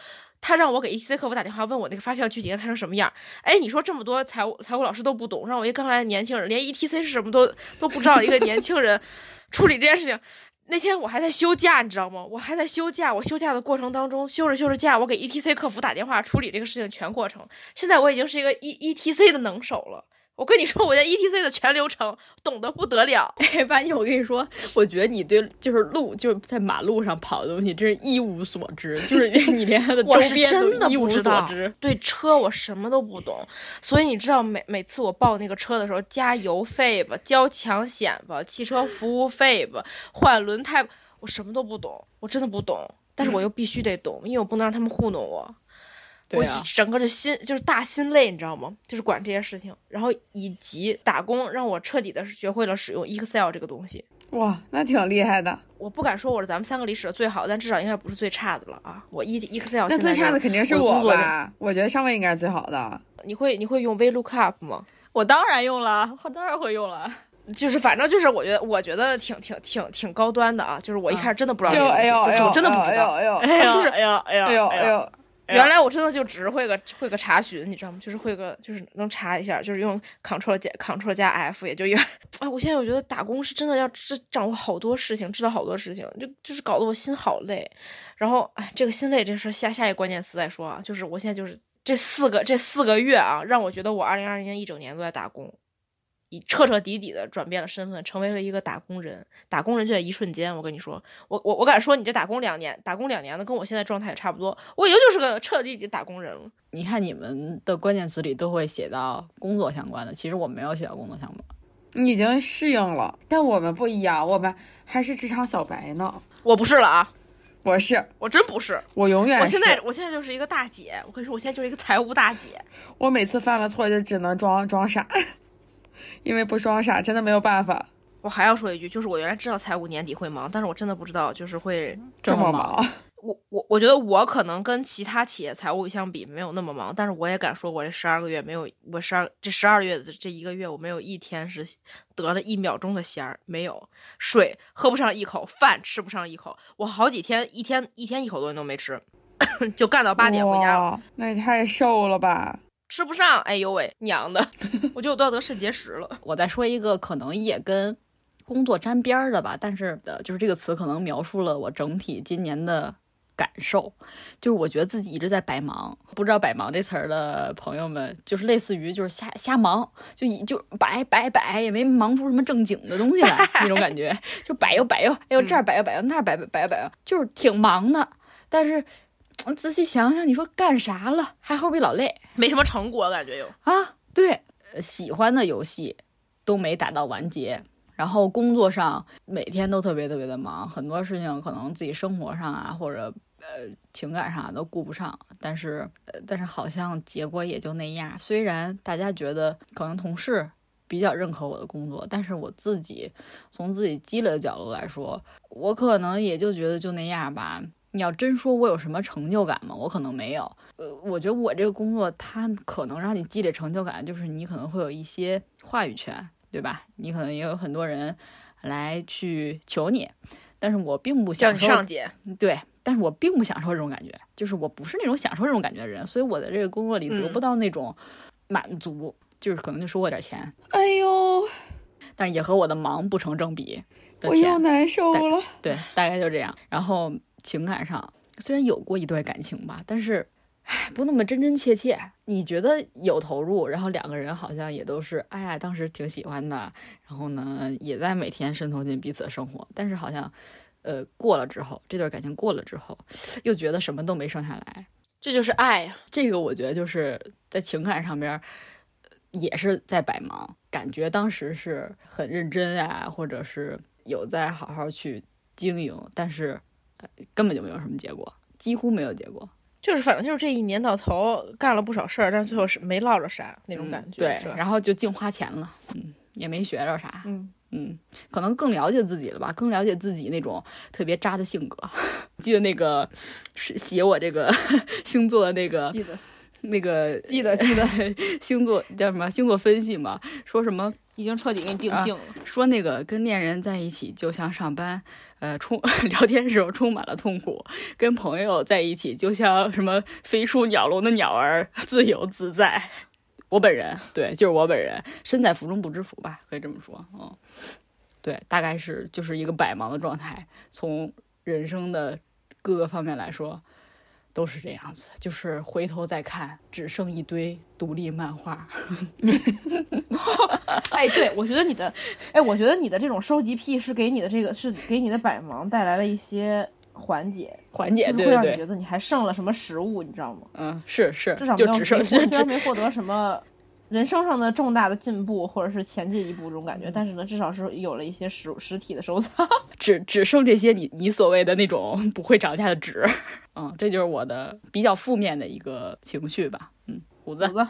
他让我给 ETC 客服打电话，问我那个发票具体该开成什么样。哎，你说这么多财务财务老师都不懂，让我一个刚来的年轻人，连 ETC 是什么都都不知道，一个年轻人处理这件事情。那天我还在休假，你知道吗？我还在休假，我休假的过程当中，休着休着假，我给 ETC 客服打电话处理这个事情全过程。现在我已经是一个 E ETC 的能手了。我跟你说，我在 ETC 的全流程懂得不得了。哎，班尼，我跟你说，我觉得你对就是路就是在马路上跑的东西，真是一无所知，就是 你连它的周边真的都一无不知道所知。，对车我什么都不懂，所以你知道每每次我报那个车的时候，加油费吧，交强险吧，汽车服务费吧，换轮胎，我什么都不懂，我真的不懂，但是我又必须得懂，因为我不能让他们糊弄我。我对啊，整个的心就是大心累，你知道吗？就是管这些事情，然后以及打工让我彻底的学会了使用 Excel 这个东西。哇，那挺厉害的。我不敢说我是咱们三个里使的最好，但至少应该不是最差的了啊！我 E Excel 那现在是最差的肯定是我吧？我觉得上位应该是最好的。你会你会用 VLOOKUP 吗？我当然用了，我当然会用了。就是反正就是我觉得我觉得挺挺挺挺高端的啊，就是我一开始真的不知道这个东西，哎呦哎呦，就是我真的不知道。哎呦哎呀就是哎呀哎呀哎呦哎呦，原来我真的就只是会个会个查询，你知道吗？就是会个就是能查一下，就是用 Ctrl 加 Ctrl 加 F，也就原啊，我现在我觉得打工是真的要知掌握好多事情，知道好多事情，就就是搞得我心好累。然后哎，这个心累这事儿下下一个关键词再说啊，就是我现在就是这四个这四个月啊，让我觉得我二零二零年一整年都在打工。以彻彻底底的转变了身份，成为了一个打工人。打工人就在一瞬间，我跟你说，我我我敢说，你这打工两年，打工两年的，跟我现在状态也差不多。我已经就是个彻彻底底打工人了。你看你们的关键词里都会写到工作相关的，其实我没有写到工作相关。你已经适应了，但我们不一样，我们还是职场小白呢。我不是了啊，我是，我真不是。我永远是。我现在我现在就是一个大姐，我跟你说，我现在就是一个财务大姐。我每次犯了错就只能装装傻，因为不装傻真的没有办法。我还要说一句，就是我原来知道财务年底会忙，但是我真的不知道就是会这么忙。我我我觉得我可能跟其他企业财务相比没有那么忙，但是我也敢说，我这十二个月没有，我十二这十二月的这一个月，我没有一天是得了一秒钟的闲儿，没有水喝不上一口，饭吃不上一口，我好几天一天一天一口东西都没吃，就干到八点回家了。那也太瘦了吧！吃不上，哎呦喂，娘的，我觉得我都要得肾结石了。我再说一个可能也跟工作沾边儿的吧，但是的就是这个词可能描述了我整体今年的。感受就是，我觉得自己一直在白忙。不知道“白忙”这词儿的朋友们，就是类似于就是瞎瞎忙，就就摆摆摆，也没忙出什么正经的东西来那种感觉，就摆又摆又，哎呦这儿摆又摆又，那儿摆摆摆摆，就是挺忙的。但是仔细想想，你说干啥了？还后比老累，没什么成果，感觉有啊。对，喜欢的游戏都没打到完结。然后工作上每天都特别特别的忙，很多事情可能自己生活上啊或者呃情感上都顾不上，但是呃但是好像结果也就那样。虽然大家觉得可能同事比较认可我的工作，但是我自己从自己积累的角度来说，我可能也就觉得就那样吧。你要真说我有什么成就感吗？我可能没有。呃，我觉得我这个工作它可能让你积累成就感，就是你可能会有一些话语权。对吧？你可能也有很多人来去求你，但是我并不享受上姐。对，但是我并不享受这种感觉，就是我不是那种享受这种感觉的人，所以我在这个工作里得不到那种满足，就是可能就收我点钱。哎呦，但是也和我的忙不成正比，我又难受了。对，大概就这样。然后情感上虽然有过一段感情吧，但是。唉，不那么真真切切。你觉得有投入，然后两个人好像也都是，哎呀，当时挺喜欢的，然后呢，也在每天渗透进彼此的生活。但是好像，呃，过了之后，这段感情过了之后，又觉得什么都没剩下来。这就是爱呀。这个我觉得就是在情感上边，也是在百忙。感觉当时是很认真啊，或者是有在好好去经营，但是根本就没有什么结果，几乎没有结果。就是反正就是这一年到头干了不少事儿，但是最后是没落着啥那种感觉。对，然后就净花钱了，嗯，也没学着啥，嗯嗯，可能更了解自己了吧，更了解自己那种特别渣的性格。记得那个是写我这个 星座的那个，记得那个记得记得 星座叫什么星座分析嘛？说什么已经彻底给你定性了？说那个跟恋人在一起就像上班。呃，充 聊天时候充满了痛苦，跟朋友在一起就像什么飞出鸟笼的鸟儿，自由自在。我本人对，就是我本人，身在福中不知福吧，可以这么说。嗯，对，大概是就是一个百忙的状态，从人生的各个方面来说。都是这样子，就是回头再看，只剩一堆独立漫画。哎，对，我觉得你的，哎，我觉得你的这种收集癖是给你的这个，是给你的百忙带来了一些缓解，缓解，对会让你觉得你还剩了什么食物，你知道吗？嗯，是是，至少就只剩虽然没获得什么。人生上的重大的进步，或者是前进一步这种感觉，但是呢，至少是有了一些实实体的收藏。只只剩这些你你所谓的那种不会涨价的纸，嗯，这就是我的比较负面的一个情绪吧。嗯，虎子，虎子，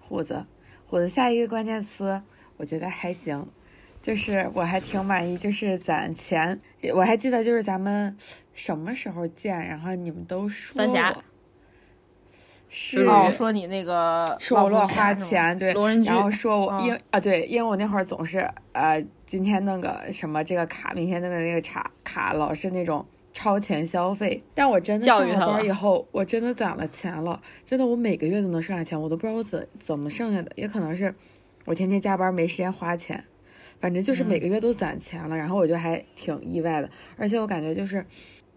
虎子，虎子，下一个关键词我觉得还行，就是我还挺满意，就是攒钱我还记得就是咱们什么时候见，然后你们都说三峡。是哦，说你那个说我乱花，钱，对，然后说我嗯因啊对，因为我那会儿总是呃今天弄个什么这个卡，明天弄个那个卡卡，老是那种超前消费。但我真的上了班以后，我真的攒了钱了，真的我每个月都能剩下钱，我都不知道我怎怎么剩下的，也可能是我天天加班没时间花钱，反正就是每个月都攒钱了，然后我就还挺意外的，而且我感觉就是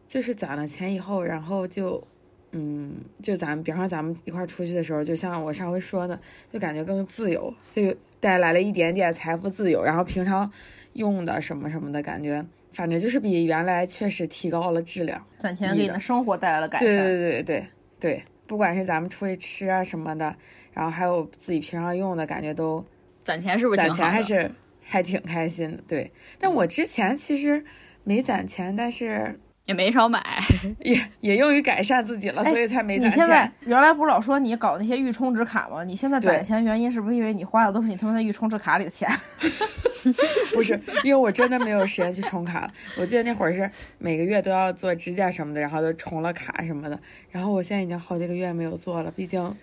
就是攒了钱以后，然后就。嗯，就咱们，比方说咱们一块儿出去的时候，就像我上回说的，就感觉更自由，就带来了一点点财富自由。然后平常用的什么什么的感觉，反正就是比原来确实提高了质量。攒钱给你的生活带来了改善。对对对对对，不管是咱们出去吃啊什么的，然后还有自己平常用的感觉都攒钱是不是攒？钱还是还挺开心的。对，但我之前其实没攒钱，但是也没少买。也也用于改善自己了，哎所以才没你现在。原来不是老说你搞那些预充值卡吗？你现在攒钱原因是不是因为你花的都是你他妈的预充值卡里的钱？不是，因为我真的没有时间去充卡了。我记得那会儿是每个月都要做指甲什么的，然后都充了卡什么的。然后我现在已经好几个月没有做了，毕竟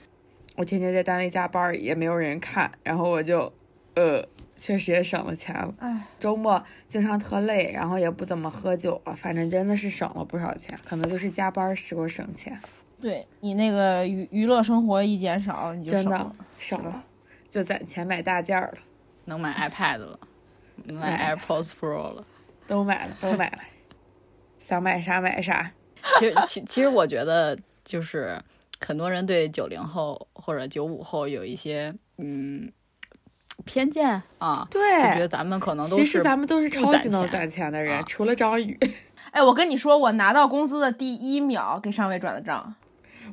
我天天在单位加班，也没有人看。然后我就，呃，确实也省了钱了。哎，周末经常特累，然后也不怎么喝酒了，反正真的是省了不少钱。可能就是加班儿使我省钱，对你那个娱娱乐生活一减少，你就真的省了省了，就攒钱买大件儿了，能买 iPad 了，能买买 AirPods Pro 了。都买了，都买了，想买啥买啥。其实，其其实我觉得就是很多人对九零后或者九五后有一些嗯偏见啊，对就觉得咱们可能都是其实咱们都是超级能攒钱的人，啊除了张宇。哎，我跟你说，我拿到工资的第一秒给上尉转的账。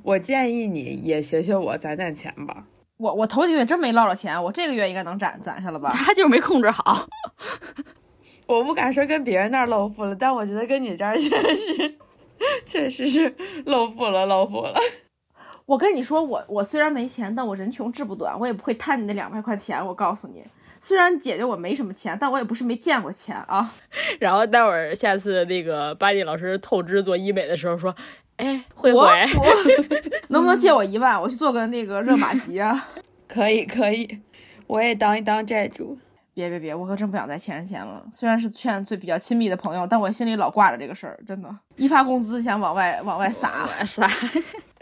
我建议你也学学我，攒攒钱吧。我我头几个月真没落着钱，我这个月应该能攒攒下了吧？他就是没控制好。我不敢说跟别人那儿露富了，但我觉得跟你这儿确实，确实是露富了，露富了。我跟你说，我我虽然没钱，但我人穷志不短，我也不会贪你那两百块钱。我告诉你，虽然姐姐我没什么钱，但我也不是没见过钱啊。然后待会儿下次那个巴蒂老师透支做医美的时候说，哎，慧我慧，能不能借我一万，我去做个那个热玛吉啊？可以，可以，我也当一当债主。别别别，我可真不想再欠人钱了。虽然是劝最比较亲密的朋友，但我心里老挂着这个事儿，真的，一发工资想往外往外撒。撒。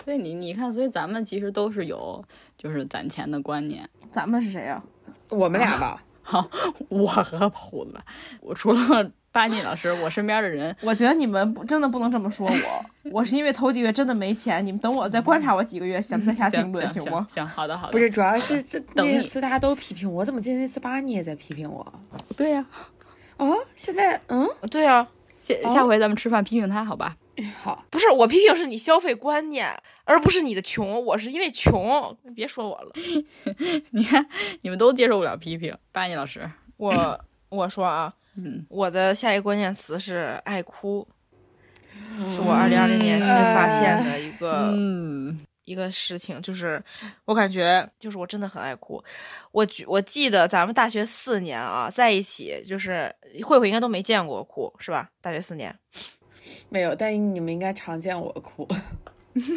所以你你看，所以咱们其实都是有就是攒钱的观念。咱们是谁呀、我们俩吧，好，我和虎子，我除了 巴尼老师，我身边的人我觉得你们不真的不能这么说我，我是因为头几个月真的没钱，你们等我再观察我几个月，咱们再下定论，行吗？行，好的好的，不是，主要是这那次大家都批评我，怎么今天那次巴尼也在批评我？对呀、哦，现在嗯，对啊，下下回咱们吃饭批评他，好吧？好，不是我批评是你消费观念，而不是你的穷。我是因为穷，别说我了。你看你们都接受不了批评，巴尼老师，我我说啊，嗯，我的下一个关键词是爱哭，是我二零二零年新发现的一个、嗯，一个事情，就是我感觉就是我真的很爱哭。我举我记得咱们大学四年啊在一起，就是慧慧应该都没见过我哭是吧？大学四年，没有，但你们应该常见我哭。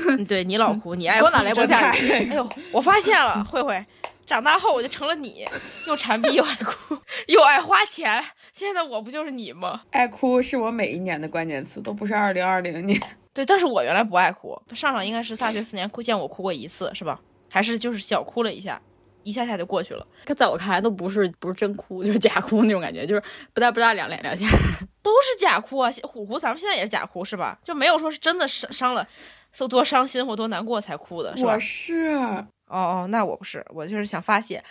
嗯 对你老哭，你爱哭我哪来不下哎呦，我发现了，慧慧，长大后我就成了你，又馋逼又爱哭又爱花钱。现在我不就是你吗？爱哭是我每一年的关键词，都不是二零二零年。对，但是我原来不爱哭。上上应该是大学四年哭见我哭过一次，是吧？还是就是小哭了一下，一下下就过去了，他在我看来都不是不是真哭，就是假哭那种感觉，就是不大不大两两两下。都是假哭啊。虎虎，咱们现在也是假哭是吧？就没有说是真的伤伤了，受多伤心或多难过才哭的，是吧我？是，哦哦，那我不是，我就是想发泄。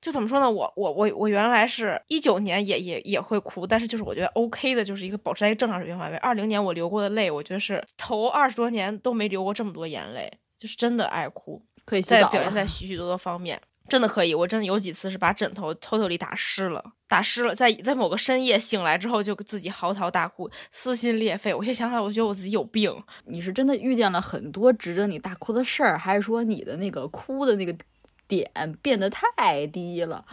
就怎么说呢？我我我我原来是一九年也也也会哭，但是就是我觉得 OK 的，就是一个保持在一个正常水平范围。二零年我流过的泪，我觉得是头二十多年都没流过这么多眼泪，就是真的爱哭，可以在表现在许许多多方面，真的可以。我真的有几次是把枕头偷偷里打湿了，打湿了，在在某个深夜醒来之后就自己嚎啕大哭，撕心裂肺。我现在想想，我觉得我自己有病。你是真的遇见了很多值得你大哭的事儿，还是说你的那个哭的那个点变得太低了？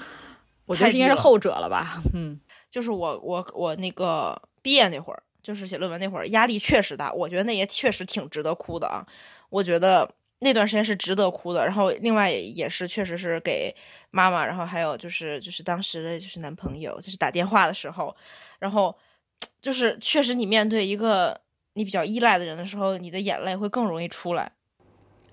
我觉得应该是后者了吧。嗯，就是我我我那个毕业那会儿，就是写论文那会儿，压力确实大，我觉得那也确实挺值得哭的啊。我觉得那段时间是值得哭的。然后另外也也是确实是给妈妈，然后还有就是就是当时的就是男朋友，就是打电话的时候，然后就是确实你面对一个你比较依赖的人的时候，你的眼泪会更容易出来。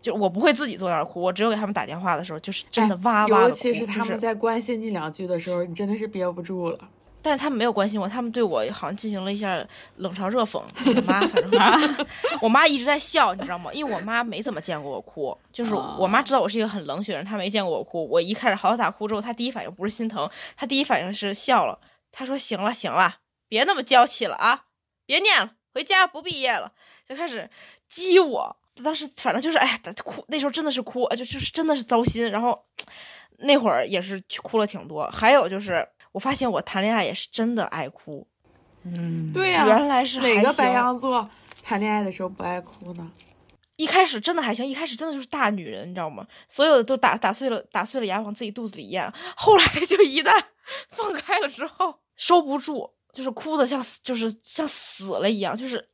就我不会自己坐那儿哭，我只有给他们打电话的时候，就是真的哇哇的哭。尤其是他们在关心你两句的时候，你真的是憋不住了。但是他们没有关心我，他们对我好像进行了一下冷嘲热讽。我妈反正 我妈一直在笑，你知道吗？因为我妈没怎么见过我哭，就是我妈知道我是一个很冷血的人，她没见过我哭。我一开始嚎啕大哭之后，她第一反应不是心疼，她第一反应是笑了。她说：“行了行了，别那么娇气了啊，别念了，回家不毕业了。”就开始激我。当时反正就是哎，哭那时候真的是哭，就就是真的是糟心。然后那会儿也是哭了挺多。还有就是。我发现我谈恋爱也是真的爱哭，嗯，对呀、原来是哪个白羊座谈恋爱的时候不爱哭呢？一开始真的还行，一开始真的就是大女人，你知道吗？所有的都打打碎了，打碎了牙往自己肚子里咽。后来就一旦放开了之后，收不住，就是哭的像就是像死了一样，就是。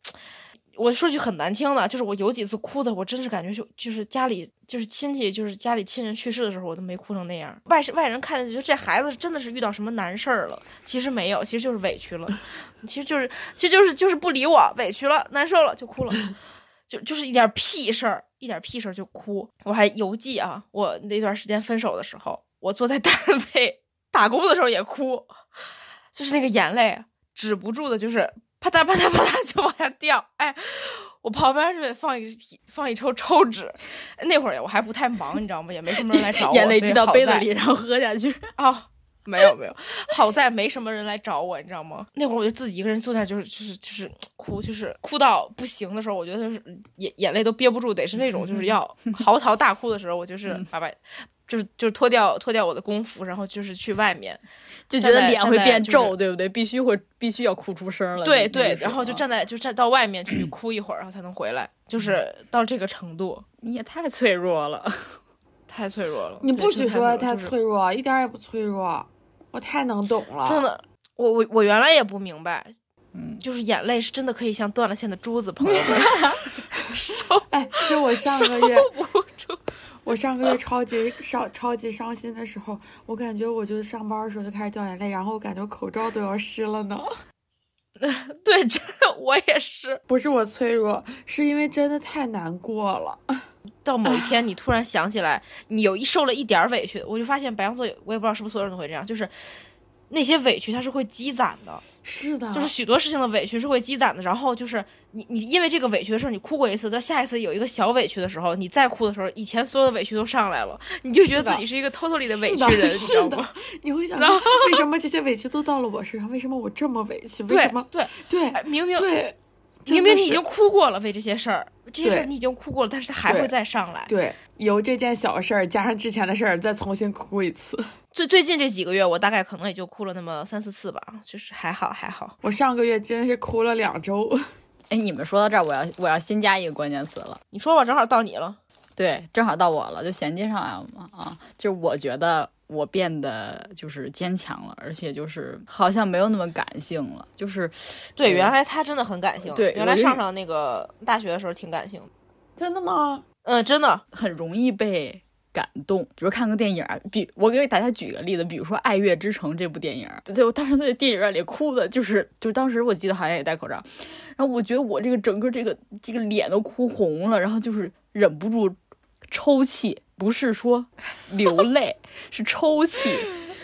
我说句很难听的，就是我有几次哭的，我真是感觉就就是家里就是亲戚就是家里亲人去世的时候，我都没哭成那样。外外人看见觉得这孩子真的是遇到什么难事儿了，其实没有，其实就是委屈了，其实就是其实就是就是不理我，委屈了，难受了就哭了，就就是一点屁事儿，一点屁事儿就哭。我还犹记啊，我那段时间分手的时候，我坐在单位 打工的时候也哭，就是那个眼泪止不住的，就是。啪嗒啪嗒啪嗒就往下掉，哎，我旁边就得放一放一抽抽纸，那会儿我还不太忙，你知道吗？也没什么人来找我，眼泪滴到杯子里，然后喝下去。啊，没有没有，好在没什么人来找我，你知道吗？那会儿我就自己一个人坐那，就是就是就是哭，就是哭到不行的时候，我觉得是眼眼泪都憋不住，得是那种就是 要嚎啕大哭的时候，我就是把把。就是就是脱掉脱掉我的工服，然后就是去外面，就觉得脸会变皱，就是、对不对？必须会必须要哭出声了。对对，然后就站在就站到外面去哭一会儿，然后才能回来，就是到这个程度。你也太脆弱了，太脆弱了。你不许说太脆弱，一点也不脆弱，我太能懂了。真的，我我我原来也不明白，嗯，就是眼泪是真的可以像断了线的珠子，朋友们。收哎，就我上个月。我上个月超级伤、超级伤心的时候，我感觉我就上班的时候就开始掉眼泪，然后我感觉口罩都要湿了呢。对，真的我也是，不是我脆弱，是因为真的太难过了。到某一天，你突然想起来，你有一受了一点委屈，我就发现白羊座，我也不知道是不是所有人都会这样，就是那些委屈它是会积攒的。是的，就是许多事情的委屈是会积攒的，然后就是你你因为这个委屈的事儿，你哭过一次，在下一次有一个小委屈的时候，你再哭的时候，以前所有的委屈都上来了，你就觉得自己是一个偷偷里的委屈人，你知道吗？你会想，为什么这些委屈都到了我身上？为什么我这么委屈？为什么？对对，明明对，明明你已经哭过了，为这些事儿，这些事儿你已经哭过了，但是它还会再上来。对，由这件小事儿加上之前的事儿，再重新哭一次。最最近这几个月，我大概可能也就哭了那么三四次吧，就是还好还好。我上个月真是哭了两周。哎，你们说到这儿，我要我要新加一个关键词了。你说吧，正好到你了。对，正好到我了，就衔接上来了嘛。啊，就是我觉得我变得就是坚强了，而且就是好像没有那么感性了。就是 对，原来他真的很感性。对，原来上上那个大学的时候挺感性。真的吗？嗯，真的很容易被。感动，比如看个电影，比我给大家举个例子，比如说《爱乐之城》这部电影，对我当时在电影院里哭的，就是就当时我记得好像也戴口罩，然后我觉得我这个整个这个这个脸都哭红了，然后就是忍不住抽泣，不是说 流泪，是抽泣，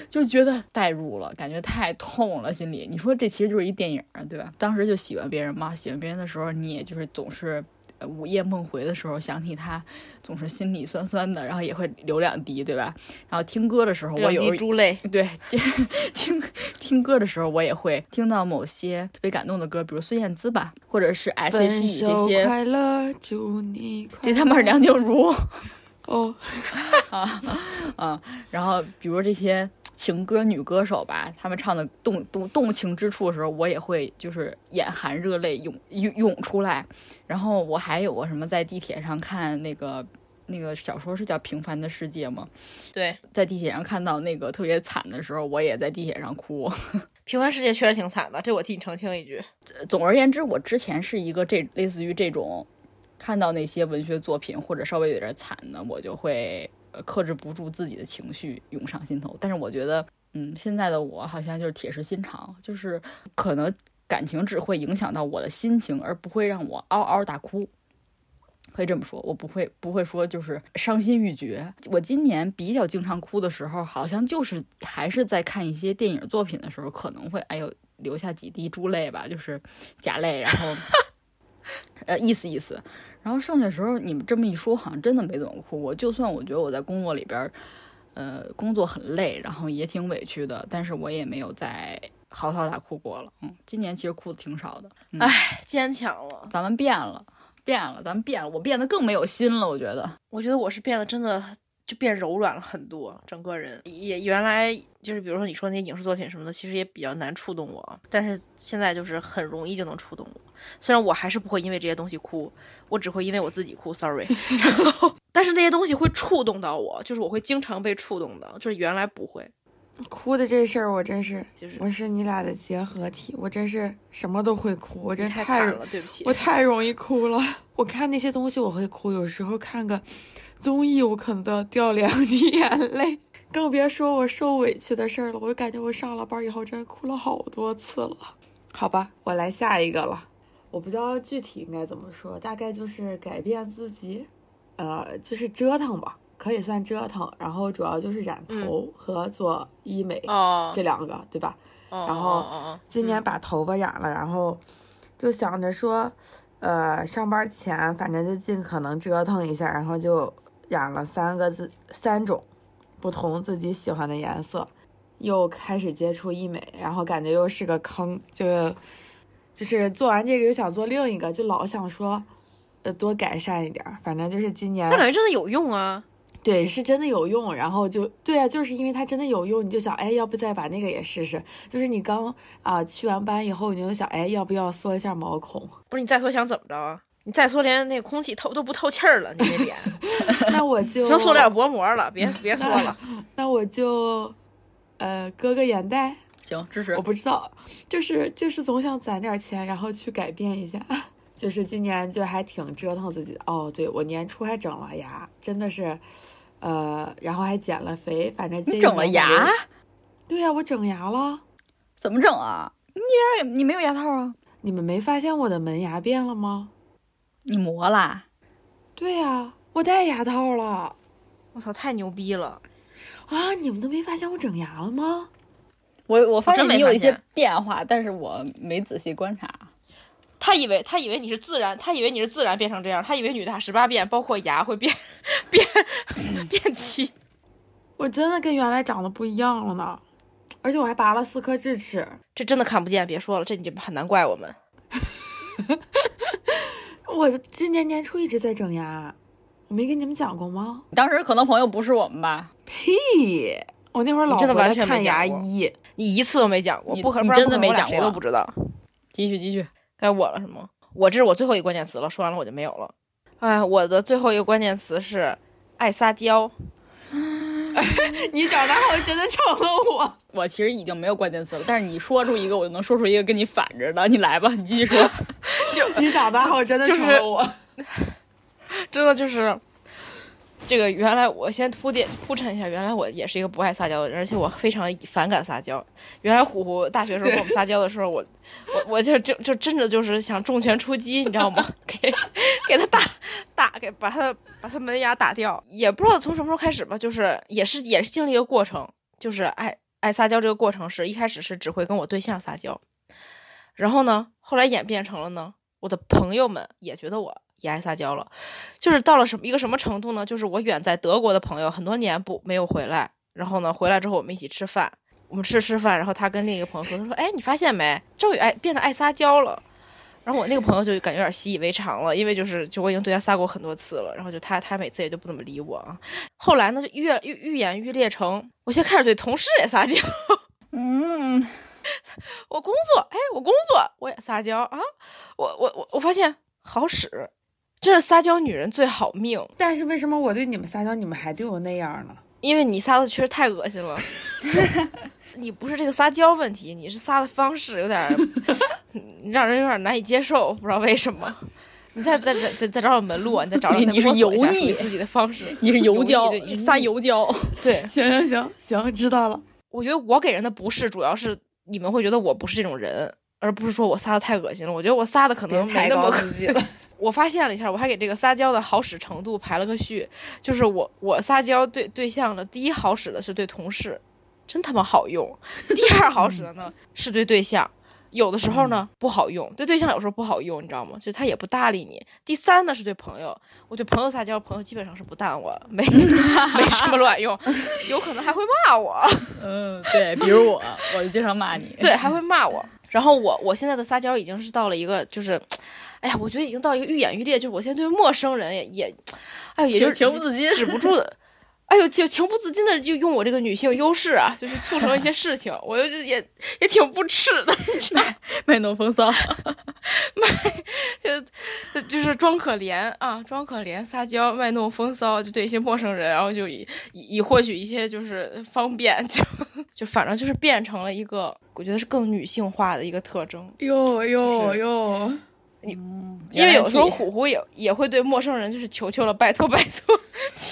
就觉得代入了，感觉太痛了，心里。你说这其实就是一电影，对吧？当时就喜欢别人嘛，喜欢别人的时候，你也就是总是。午夜梦回的时候想起他，总是心里酸酸的，然后也会流两滴，对吧？然后听歌的时候，我有滴珠泪。对，听听歌的时候，我也会听到某些特别感动的歌，比如孙燕姿吧，或者是 S.H.E 这些。快乐，祝你快这他妈是梁静茹。哦，啊 啊，然后比如这些。情歌女歌手吧，她们唱的动动动情之处的时候，我也会就是眼含热泪涌涌涌出来。然后我还有过什么，在地铁上看那个那个小说是叫《平凡的世界》吗？对，在地铁上看到那个特别惨的时候，我也在地铁上哭。平凡世界确实挺惨的，这我替你澄清一句。总而言之，我之前是一个这类似于这种。看到那些文学作品或者稍微有点惨的，我就会克制不住自己的情绪涌上心头。但是我觉得，嗯，现在的我好像就是铁石心肠，就是可能感情只会影响到我的心情，而不会让我嗷嗷大哭。可以这么说，我不会不会说就是伤心欲绝。我今年比较经常哭的时候，好像就是还是在看一些电影作品的时候，可能会哎呦流下几滴珠泪吧，就是假泪，然后 呃意思意思。然后剩下时候你们这么一说，好像真的没怎么哭。我就算我觉得我在工作里边，呃，工作很累，然后也挺委屈的，但是我也没有再嚎啕大哭过了。嗯，今年其实哭的挺少的。嗯、唉，坚强了。咱们变了。变了，咱们变了，我变得更没有心了。我觉得，我觉得我是变得真的就变柔软了很多，整个人也原来就是比如说你说那些影视作品什么的，其实也比较难触动我，但是现在就是很容易就能触动我。虽然我还是不会因为这些东西哭，我只会因为我自己哭，sorry。然后，但是那些东西会触动到我，就是我会经常被触动的，就是原来不会。哭的这事儿，我真是，就是我是你俩的结合体，我真是什么都会哭，我真太太惨了，对不起。我太容易哭了。我看那些东西我会哭，有时候看个综艺我可能都要掉两滴眼泪，更别说我受委屈的事儿了。我就感觉我上了班以后真的哭了好多次了。好吧，我来下一个了。我不知道具体应该怎么说，大概就是改变自己，呃，就是折腾吧。可以算折腾，然后主要就是染头和做医美、这两个，对吧？哦、然后今年把头发染了，然后就想着说，呃，上班前反正就尽可能折腾一下，然后就染了三个字三种不同自己喜欢的颜色，又开始接触医美，然后感觉又是个坑，就就是做完这个又想做另一个，就老想说，呃，多改善一点，反正就是今年。但感觉真的有用啊。对，是真的有用，然后就对啊，就是因为它真的有用，你就想，哎，要不再把那个也试试？就是你刚啊、呃、去完班以后，你就想，哎，要不要缩一下毛孔？不是你再缩想怎么着啊？你再缩连那个空气透都不透气儿了，你那脸，那我 就成塑料薄膜了，别别缩了。那，那我就呃割个眼袋，行，支持。我不知道，就是就是总想攒点钱，然后去改变一下。就是今年就还挺折腾自己的哦，对我年初还整了牙，真的是。呃，然后还减了肥，反正你整了牙？对呀、啊，我整牙了。怎么整啊？你也你没有牙套啊？你们没发现我的门牙变了吗？你磨啦？对呀、啊，我戴牙套了。我操，太牛逼了！啊，你们都没发现我整牙了吗？我我发现你有一些变化，但是我没仔细观察。他以为他以为你是自然，他以为你是自然变成这样，他以为女大十八变，包括牙会变变变齐。我真的跟原来长得不一样了呢，而且我还拔了四颗智齿，这真的看不见，别说了，这你就很难怪我们。我今年年初一直在整牙，我没跟你们讲过吗？当时可能朋友不是我们吧？屁！我那会儿老真的完全看牙医，你一次都没讲过，不可能真的没讲过，谁都不知道。继续继续。该我了是吗？我这是我最后一个关键词了，说完了我就没有了。哎，我的最后一个关键词是爱撒娇。你长大后真的成了我。我其实已经没有关键词了，但是你说出一个，我就能说出一个跟你反着的。你来吧，你继续说。就你长大后真的成了我，就是、真的就是。这个原来我先铺垫铺陈一下，原来我也是一个不爱撒娇的人，而且我非常反感撒娇。原来虎虎大学时候跟我们撒娇的时候，我我我就就就真的就是想重拳出击，你知道吗？给给他打打给把他把他门牙打掉，也不知道从什么时候开始吧，就是也是也是经历一个过程，就是爱爱撒娇这个过程是一开始是只会跟我对象撒娇，然后呢，后来演变成了呢，我的朋友们也觉得我。也爱撒娇了，就是到了什么一个什么程度呢？就是我远在德国的朋友很多年不没有回来，然后呢回来之后我们一起吃饭，我们吃着吃饭，然后他跟另一个朋友说，他说：“哎，你发现没？周宇爱变得爱撒娇了。”然后我那个朋友就感觉有点习以为常了，因为就是就我已经对他撒过很多次了，然后就他他每次也就不怎么理我啊。后来呢就越愈愈演愈烈成，我现在开始对同事也撒娇。嗯，我工作，哎，我工作我也撒娇啊，我我我我发现好使。这是撒娇女人最好命，但是为什么我对你们撒娇，你们还对我那样呢？因为你撒的确实太恶心了。你不是这个撒娇问题，你是撒的方式有点 让人有点难以接受，不知道为什么。你再再再再再找找门路啊，你再找找你是摸索一下油腻属于自己的方式。你是油胶油腻对，撒油胶。对，行行行行，知道了。我觉得我给人的不是，主要是你们会觉得我不是这种人，而不是说我撒的太恶心了。我觉得我撒的可能没那么恶自己了。我发现了一下，我还给这个撒娇的好使程度排了个序，就是我我撒娇对对象的第一好使的是对同事，真他妈好用；第二好使的呢是对对象，有的时候呢不好用，对对象有时候不好用，你知道吗？就是他也不搭理你。第三呢是对朋友，我对朋友撒娇，朋友基本上是不淡我，没 没什么卵用，有可能还会骂我。嗯，对，比如我，我就经常骂你。对，还会骂我。然后我我现在的撒娇已经是到了一个，就是，哎呀，我觉得已经到一个愈演愈烈，就是我现在对陌生人也也，哎呦，也就情情不自禁止不住的，哎呦，就情不自禁的就用我这个女性优势啊，就是促成一些事情，我就也也挺不耻的，你知道，卖弄风骚。卖就是装可怜啊，装可怜，撒娇，卖弄风骚，就对一些陌生人，然后就以以以获取一些就是方便，就 就反正就是变成了一个，我觉得是更女性化的一个特征。哟哟就是哟，因为有时候虎虎也也会对陌生人就是求求了，拜托拜托，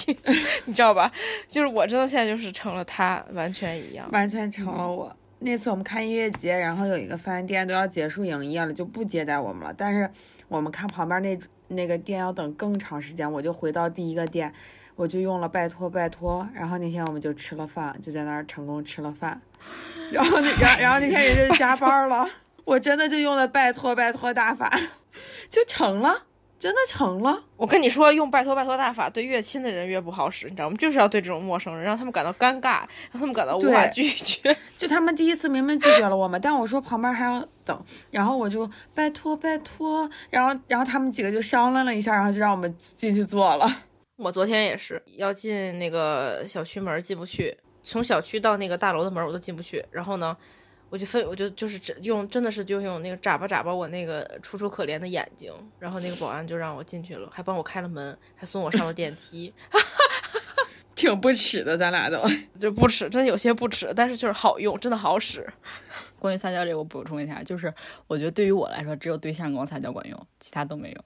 你你知道吧？就是我真的现在就是成了他，完全一样。完全成了我。那次我们看音乐节，然后有一个饭店都要结束营业了，就不接待我们了。但是我们看旁边那那个店要等更长时间，我就回到第一个店，我就用了拜托拜托。然后那天我们就吃了饭，就在那儿成功吃了饭。然后那然然后那天人家就加班了，我真的就用了拜托拜托大法，就成了，真的成了。我跟你说，用拜托拜托大法对越亲的人越不好使，你知道吗？就是要对这种陌生人，让他们感到尴尬，让他们感到无法拒绝。就他们第一次明明拒绝了我们，但我说旁边还要等，然后我就拜托拜托，然后然后他们几个就商量了一下，然后就让我们进去坐了。我昨天也是要进那个小区门进不去，从小区到那个大楼的门我都进不去。然后呢，我就分我就就是只用真的是就用那个眨巴眨巴我那个楚楚可怜的眼睛，然后那个保安就让我进去了，还帮我开了门，还送我上了电梯，挺不耻的，咱俩都。就不耻，真有些不耻，但是就是好用，真的好使。关于撒娇这个，我补充一下，就是我觉得对于我来说，只有对象跟我撒娇管用，其他都没用。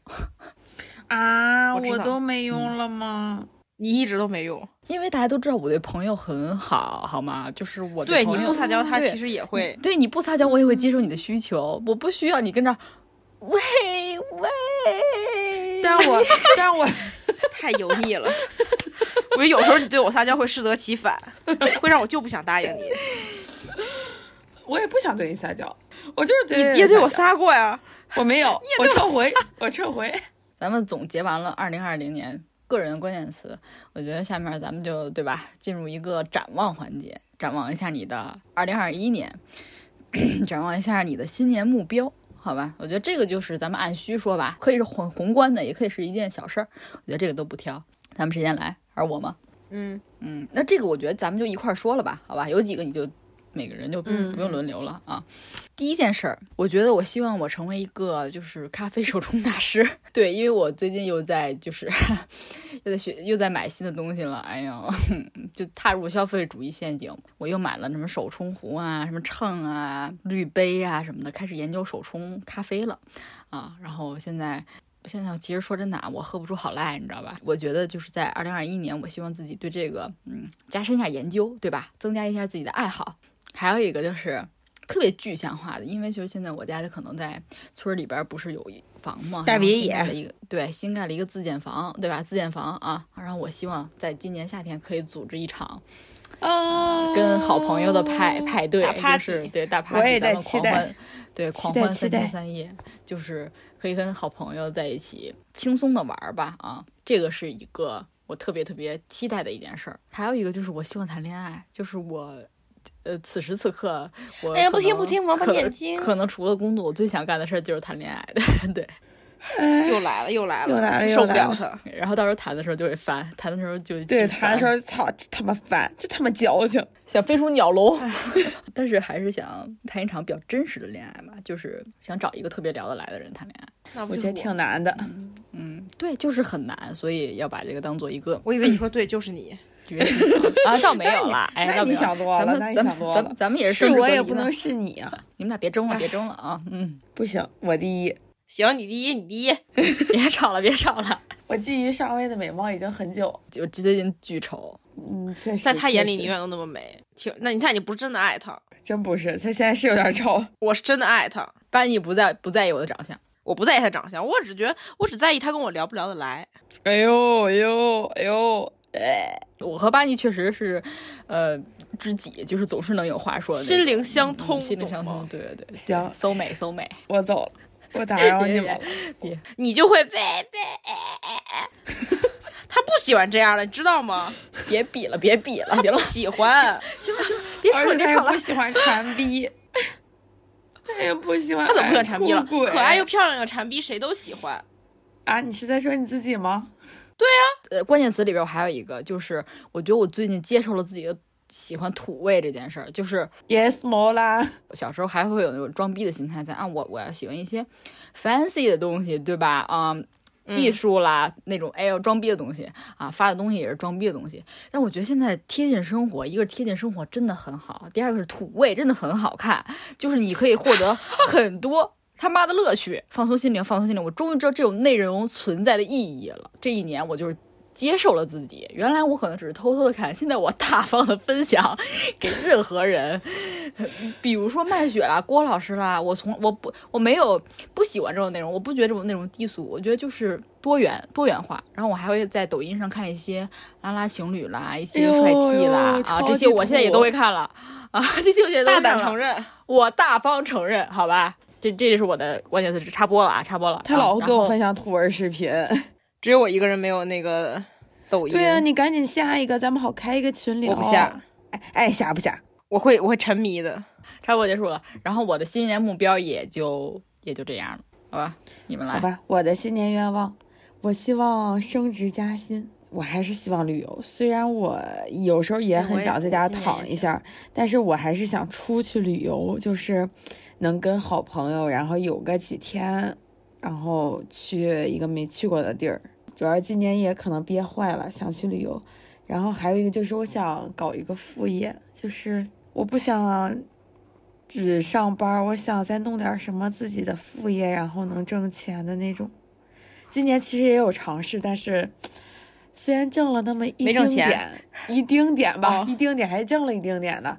啊，我我都没用了吗？你一直都没用，因为大家都知道我对朋友很好，好吗？就是我对你朋友不撒娇，他其实也会。对你不撒娇，我也会接受你的需求，我不需要你跟这儿喂喂。但我但 我太油腻了。我觉得有时候你对我撒娇会适得其反，会让我就不想答应你。我也不想对你撒娇，我就是对你也对我撒过呀？我没有，我撤回，我撤回。咱们总结完了二零二零年个人关键词，我觉得下面咱们就对吧，进入一个展望环节，展望一下你的二零二一年，展望一下你的新年目标。好吧，我觉得这个就是咱们按需说吧，可以是宏宏观的，也可以是一件小事儿。我觉得这个都不挑，咱们谁先来？还是我吗？嗯，嗯，那这个我觉得咱们就一块儿说了吧，好吧？有几个你就每个人就不用轮流了啊。第一件事儿，我觉得我希望我成为一个就是咖啡手冲大师。对，因为我最近又在就是 又在学又在买新的东西了，哎呀，就踏入消费主义陷阱。我又买了什么手冲壶啊、什么秤啊、滤杯啊什么的，开始研究手冲咖啡了啊。然后现在。现在其实说真的啊，我喝不出好赖，你知道吧？我觉得就是在二零二一年，我希望自己对这个嗯加深一下研究，对吧？增加一下自己的爱好。还有一个就是特别具象化的，因为就是现在我家就可能在村儿里边儿不是有一房嘛，大别野一个对新盖了一个自建房，对吧？自建房啊，然后我希望在今年夏天可以组织一场哦跟好朋友的派派对，就是对大 party，我也在咱们期待狂欢，对狂欢三天三夜，就是可以跟好朋友在一起轻松的玩儿吧啊，这个是一个我特别特别期待的一件事儿。还有一个就是我希望谈恋爱，就是我。呃，此时此刻，我哎呀可能不听不听王八可念经可能除了工作，我最想干的事儿就是谈恋爱的，对。又来了，又来了，又来了受不来了了他。然后到时候谈的时候就会烦，谈的时候就对，谈的时候，操，这他妈烦，这他妈矫情。想飞出鸟笼，但是还是想谈一场比较真实的恋爱嘛，就是想找一个特别聊得来的人谈恋爱。我觉得挺难的。嗯，对，就是很难，所以要把这个当做一个我以为你说对，就是你。啊，倒没有啦，哎，那你想多了那你咱们咱们想多了咱们咱们也是是我也不能是你啊！你们俩别争了，别争了啊，嗯，不行，我第一。行，你第一，你第一。别吵了，别吵了。我觊觎尚薇的美貌已经很久，就最近巨丑，嗯，确实，在他眼里，你永远都那么美。请，那你看你不是真的爱他，真不是，他现在是有点丑。我是真的爱他。班尼不在不在意我的长相，我不在意他长相，我只觉得我只在意他跟我聊不聊得来。哎呦哎呦哎呦，我和巴尼确实是，呃，知己，就是总是能有话说的，心灵相通嗯心灵相通，对对对，行搜美搜美，我走了，我打扰你们了。你就会呗呗，他不喜欢这样的，你知道吗？别比了，别比了，行了，喜欢，行了行了，别吵别吵了不，喜欢馋逼，他也不喜欢。他怎么不喜欢馋逼了？可爱又漂亮的馋逼谁都喜欢。啊！你是在说你自己吗？呃，关键词里边我还有一个，就是我觉得我最近接受了自己的喜欢土味这件事儿，就是 Yes，more 啦。我小时候还会有那种装逼的心态在啊，我我要喜欢一些 fancy 的东西，对吧？啊、艺术啦，那种哎呦装逼的东西啊，发的东西也是装逼的东西。但我觉得现在贴近生活，一个是贴近生活真的很好，第二个是土味真的很好看，就是你可以获得很多。他妈的乐趣，放松心灵，放松心灵。我终于知道这种内容存在的意义了。这一年，我就是接受了自己。原来我可能只是偷偷的看，现在我大方的分享给任何人。比如说麦雪啦、郭老师啦，我从我不我没有不喜欢这种内容，我不觉得这种内容低俗，我觉得就是多元多元化。然后我还会在抖音上看一些拉拉情侣啦、一些帅 T 啦啊，这些我现在也都会看了啊，这些我现在都大胆承认，我大方承认，好吧？这这就是我的关键词，插播了啊，插播了。他老啊给我分享图文视频。只有我一个人没有那个抖音。对啊，你赶紧下一个，咱们好开一个群聊。我不下。哎哎，下不下？我会我会沉迷的。插播结束了，然后我的新年目标也就也就这样了，好吧？你们来。好吧，我的新年愿望，我希望升职加薪。我还是希望旅游，虽然我有时候也很想在家躺一下，但是我还是想出去旅游，就是能跟好朋友，然后有个几天，然后去一个没去过的地儿。主要今年也可能憋坏了，想去旅游。然后还有一个就是我想搞一个副业，就是我不想只上班，我想再弄点什么自己的副业，然后能挣钱的那种。今年其实也有尝试，但是虽然挣了那么一丁点，一丁点吧，哦一丁点还挣了一丁点的。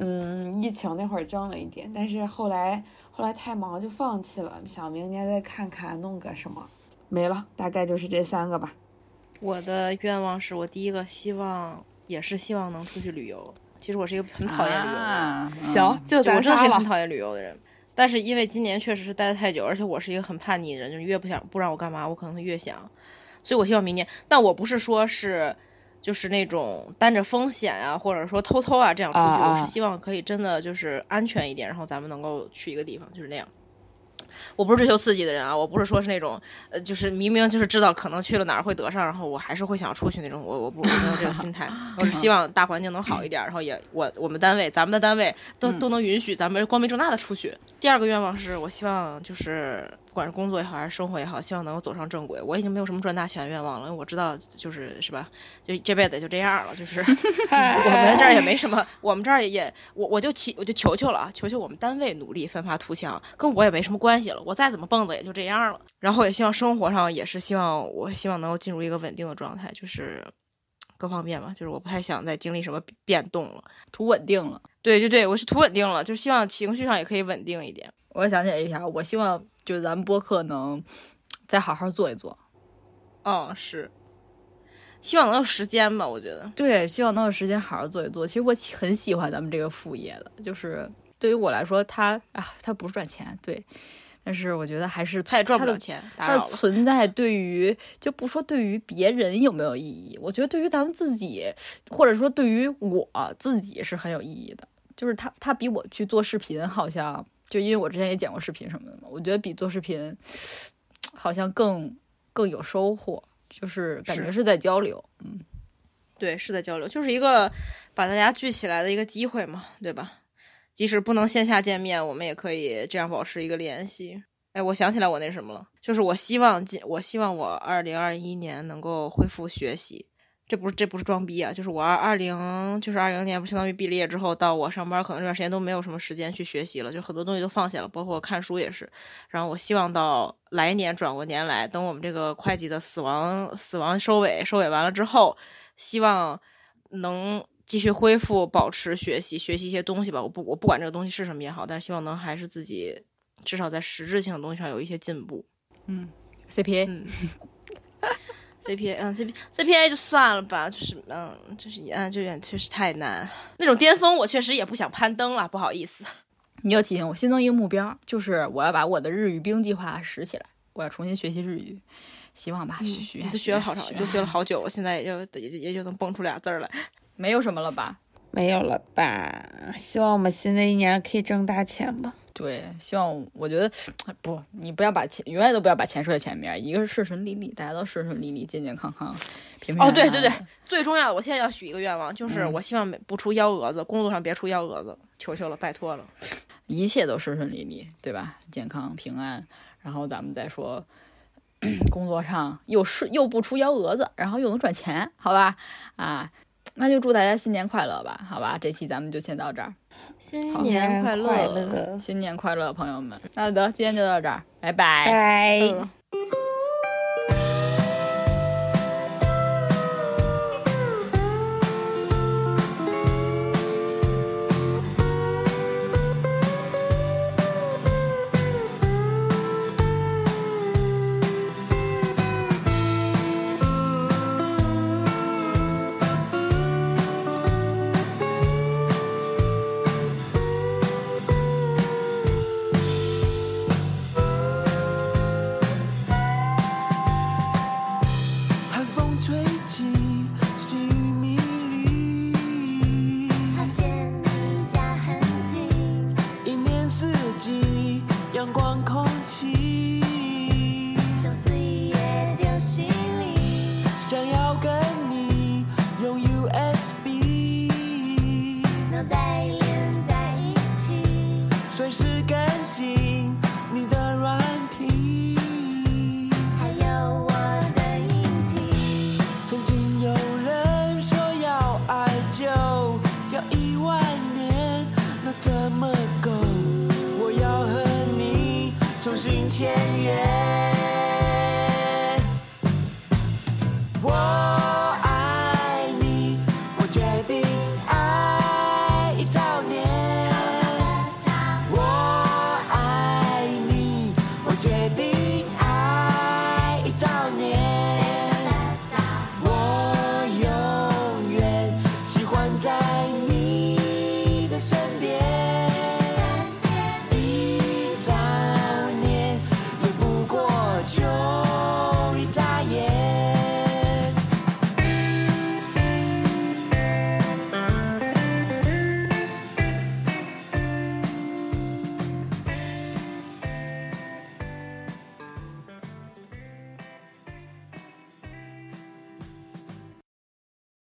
嗯，疫情那会儿挣了一点，但是后来后来太忙就放弃了，想明年再看看弄个什么。没了，大概就是这三个吧。我的愿望是我第一个希望也是希望能出去旅游。其实我是一个很讨厌旅游的人。啊，行，就就咱我真的是。一个很讨厌旅游的人。但是因为今年确实是待的太久，而且我是一个很叛逆的人，就是越不想不让我干嘛，我可能会越想。所以我希望明年，但我不是说是就是那种担着风险啊，或者说偷偷啊这样出去，我是希望可以真的就是安全一点，然后咱们能够去一个地方，就是那样。我不是追求刺激的人啊，我不是说是那种，呃，就是明明就是知道可能去了哪儿会得上，然后我还是会想出去那种，我我不我没有这个心态，我是希望大环境能好一点，然后也我我们单位咱们的单位都都能允许咱们光明正大的出去。第二个愿望是我希望就是不管是工作也好还是生活也好，希望能够走上正轨。我已经没有什么赚大钱的愿望了，因为我知道就是是吧，就这辈子也就这样了，就是 我们这儿也没什么，我们这儿也我我就祈我就求求了啊，求求我们单位努力奋发图强，跟我也没什么关系了，我再怎么蹦跶也就这样了。然后也希望生活上也是希望我希望能够进入一个稳定的状态，就是各方面吧，就是我不太想再经历什么变动了。图稳定了。对对对，我是图稳定了，就是希望情绪上也可以稳定一点。我想起来一条，我希望就是咱们播客能再好好做一做。嗯，是，希望能有时间吧，我觉得。对，希望能有时间好好做一做。其实我很喜欢咱们这个副业的，就是对于我来说，它啊，它不是赚钱，对，但是我觉得还是他也赚不了钱，打它的。存在对于就不说对于别人有没有意义，我觉得对于咱们自己，或者说对于我自己是很有意义的。就是他他比我去做视频好像，就因为我之前也剪过视频什么的嘛，我觉得比做视频 好像更更有收获，就是感觉是是在交流。嗯对，是在交流，就是一个把大家聚起来的一个机会嘛，对吧？即使不能线下见面，我们也可以这样保持一个联系。哎，我想起来我那什么了，就是我希望今，我希望我二零二一年能够恢复学习，这不是这不是装逼啊，就是我二二零就是二零年，不相当于毕了业之后到我上班，可能这段时间都没有什么时间去学习了，就很多东西都放下了，包括看书也是。然后我希望到来年转过年来，等我们这个会计的死亡死亡收尾收尾完了之后，希望能继续恢复，保持学习，学习一些东西吧。我不我不管这个东西是什么也好，但是希望能还是自己至少在实质性的东西上有一些进步。嗯 CPA，、嗯 CPA，嗯，CP CPA 就算了吧，就是嗯，就是嗯，这点确实太难。那种巅峰我确实也不想攀登了，不好意思。你又提醒我新增一个目标，就是我要把我的日语冰计划拾起来，我要重新学习日语，希望吧，学学你都学了好长，你都学了好久了，现在也就也就也就能蹦出俩字儿来。没有什么了吧？没有了吧？希望我们新的一年可以挣大钱吧。对，希望我觉得 不，你不要把钱，永远都不要把钱说在前面。一个是顺顺利利，大家都顺顺利利、健健康康、平平安安。哦，对对对，最重要的，我现在要许一个愿望，就是嗯我希望不出幺蛾子，工作上别出幺蛾子，求求了，拜托了。一切都顺顺利利，对吧？健康平安，然后咱们再说 工作上又顺又不出幺蛾子，然后又能赚钱，好吧？啊，那就祝大家新年快乐吧，好吧？这期咱们就先到这儿，新年快乐！新年快乐，朋友们。那得，今天就到这儿，拜拜。拜。嗯。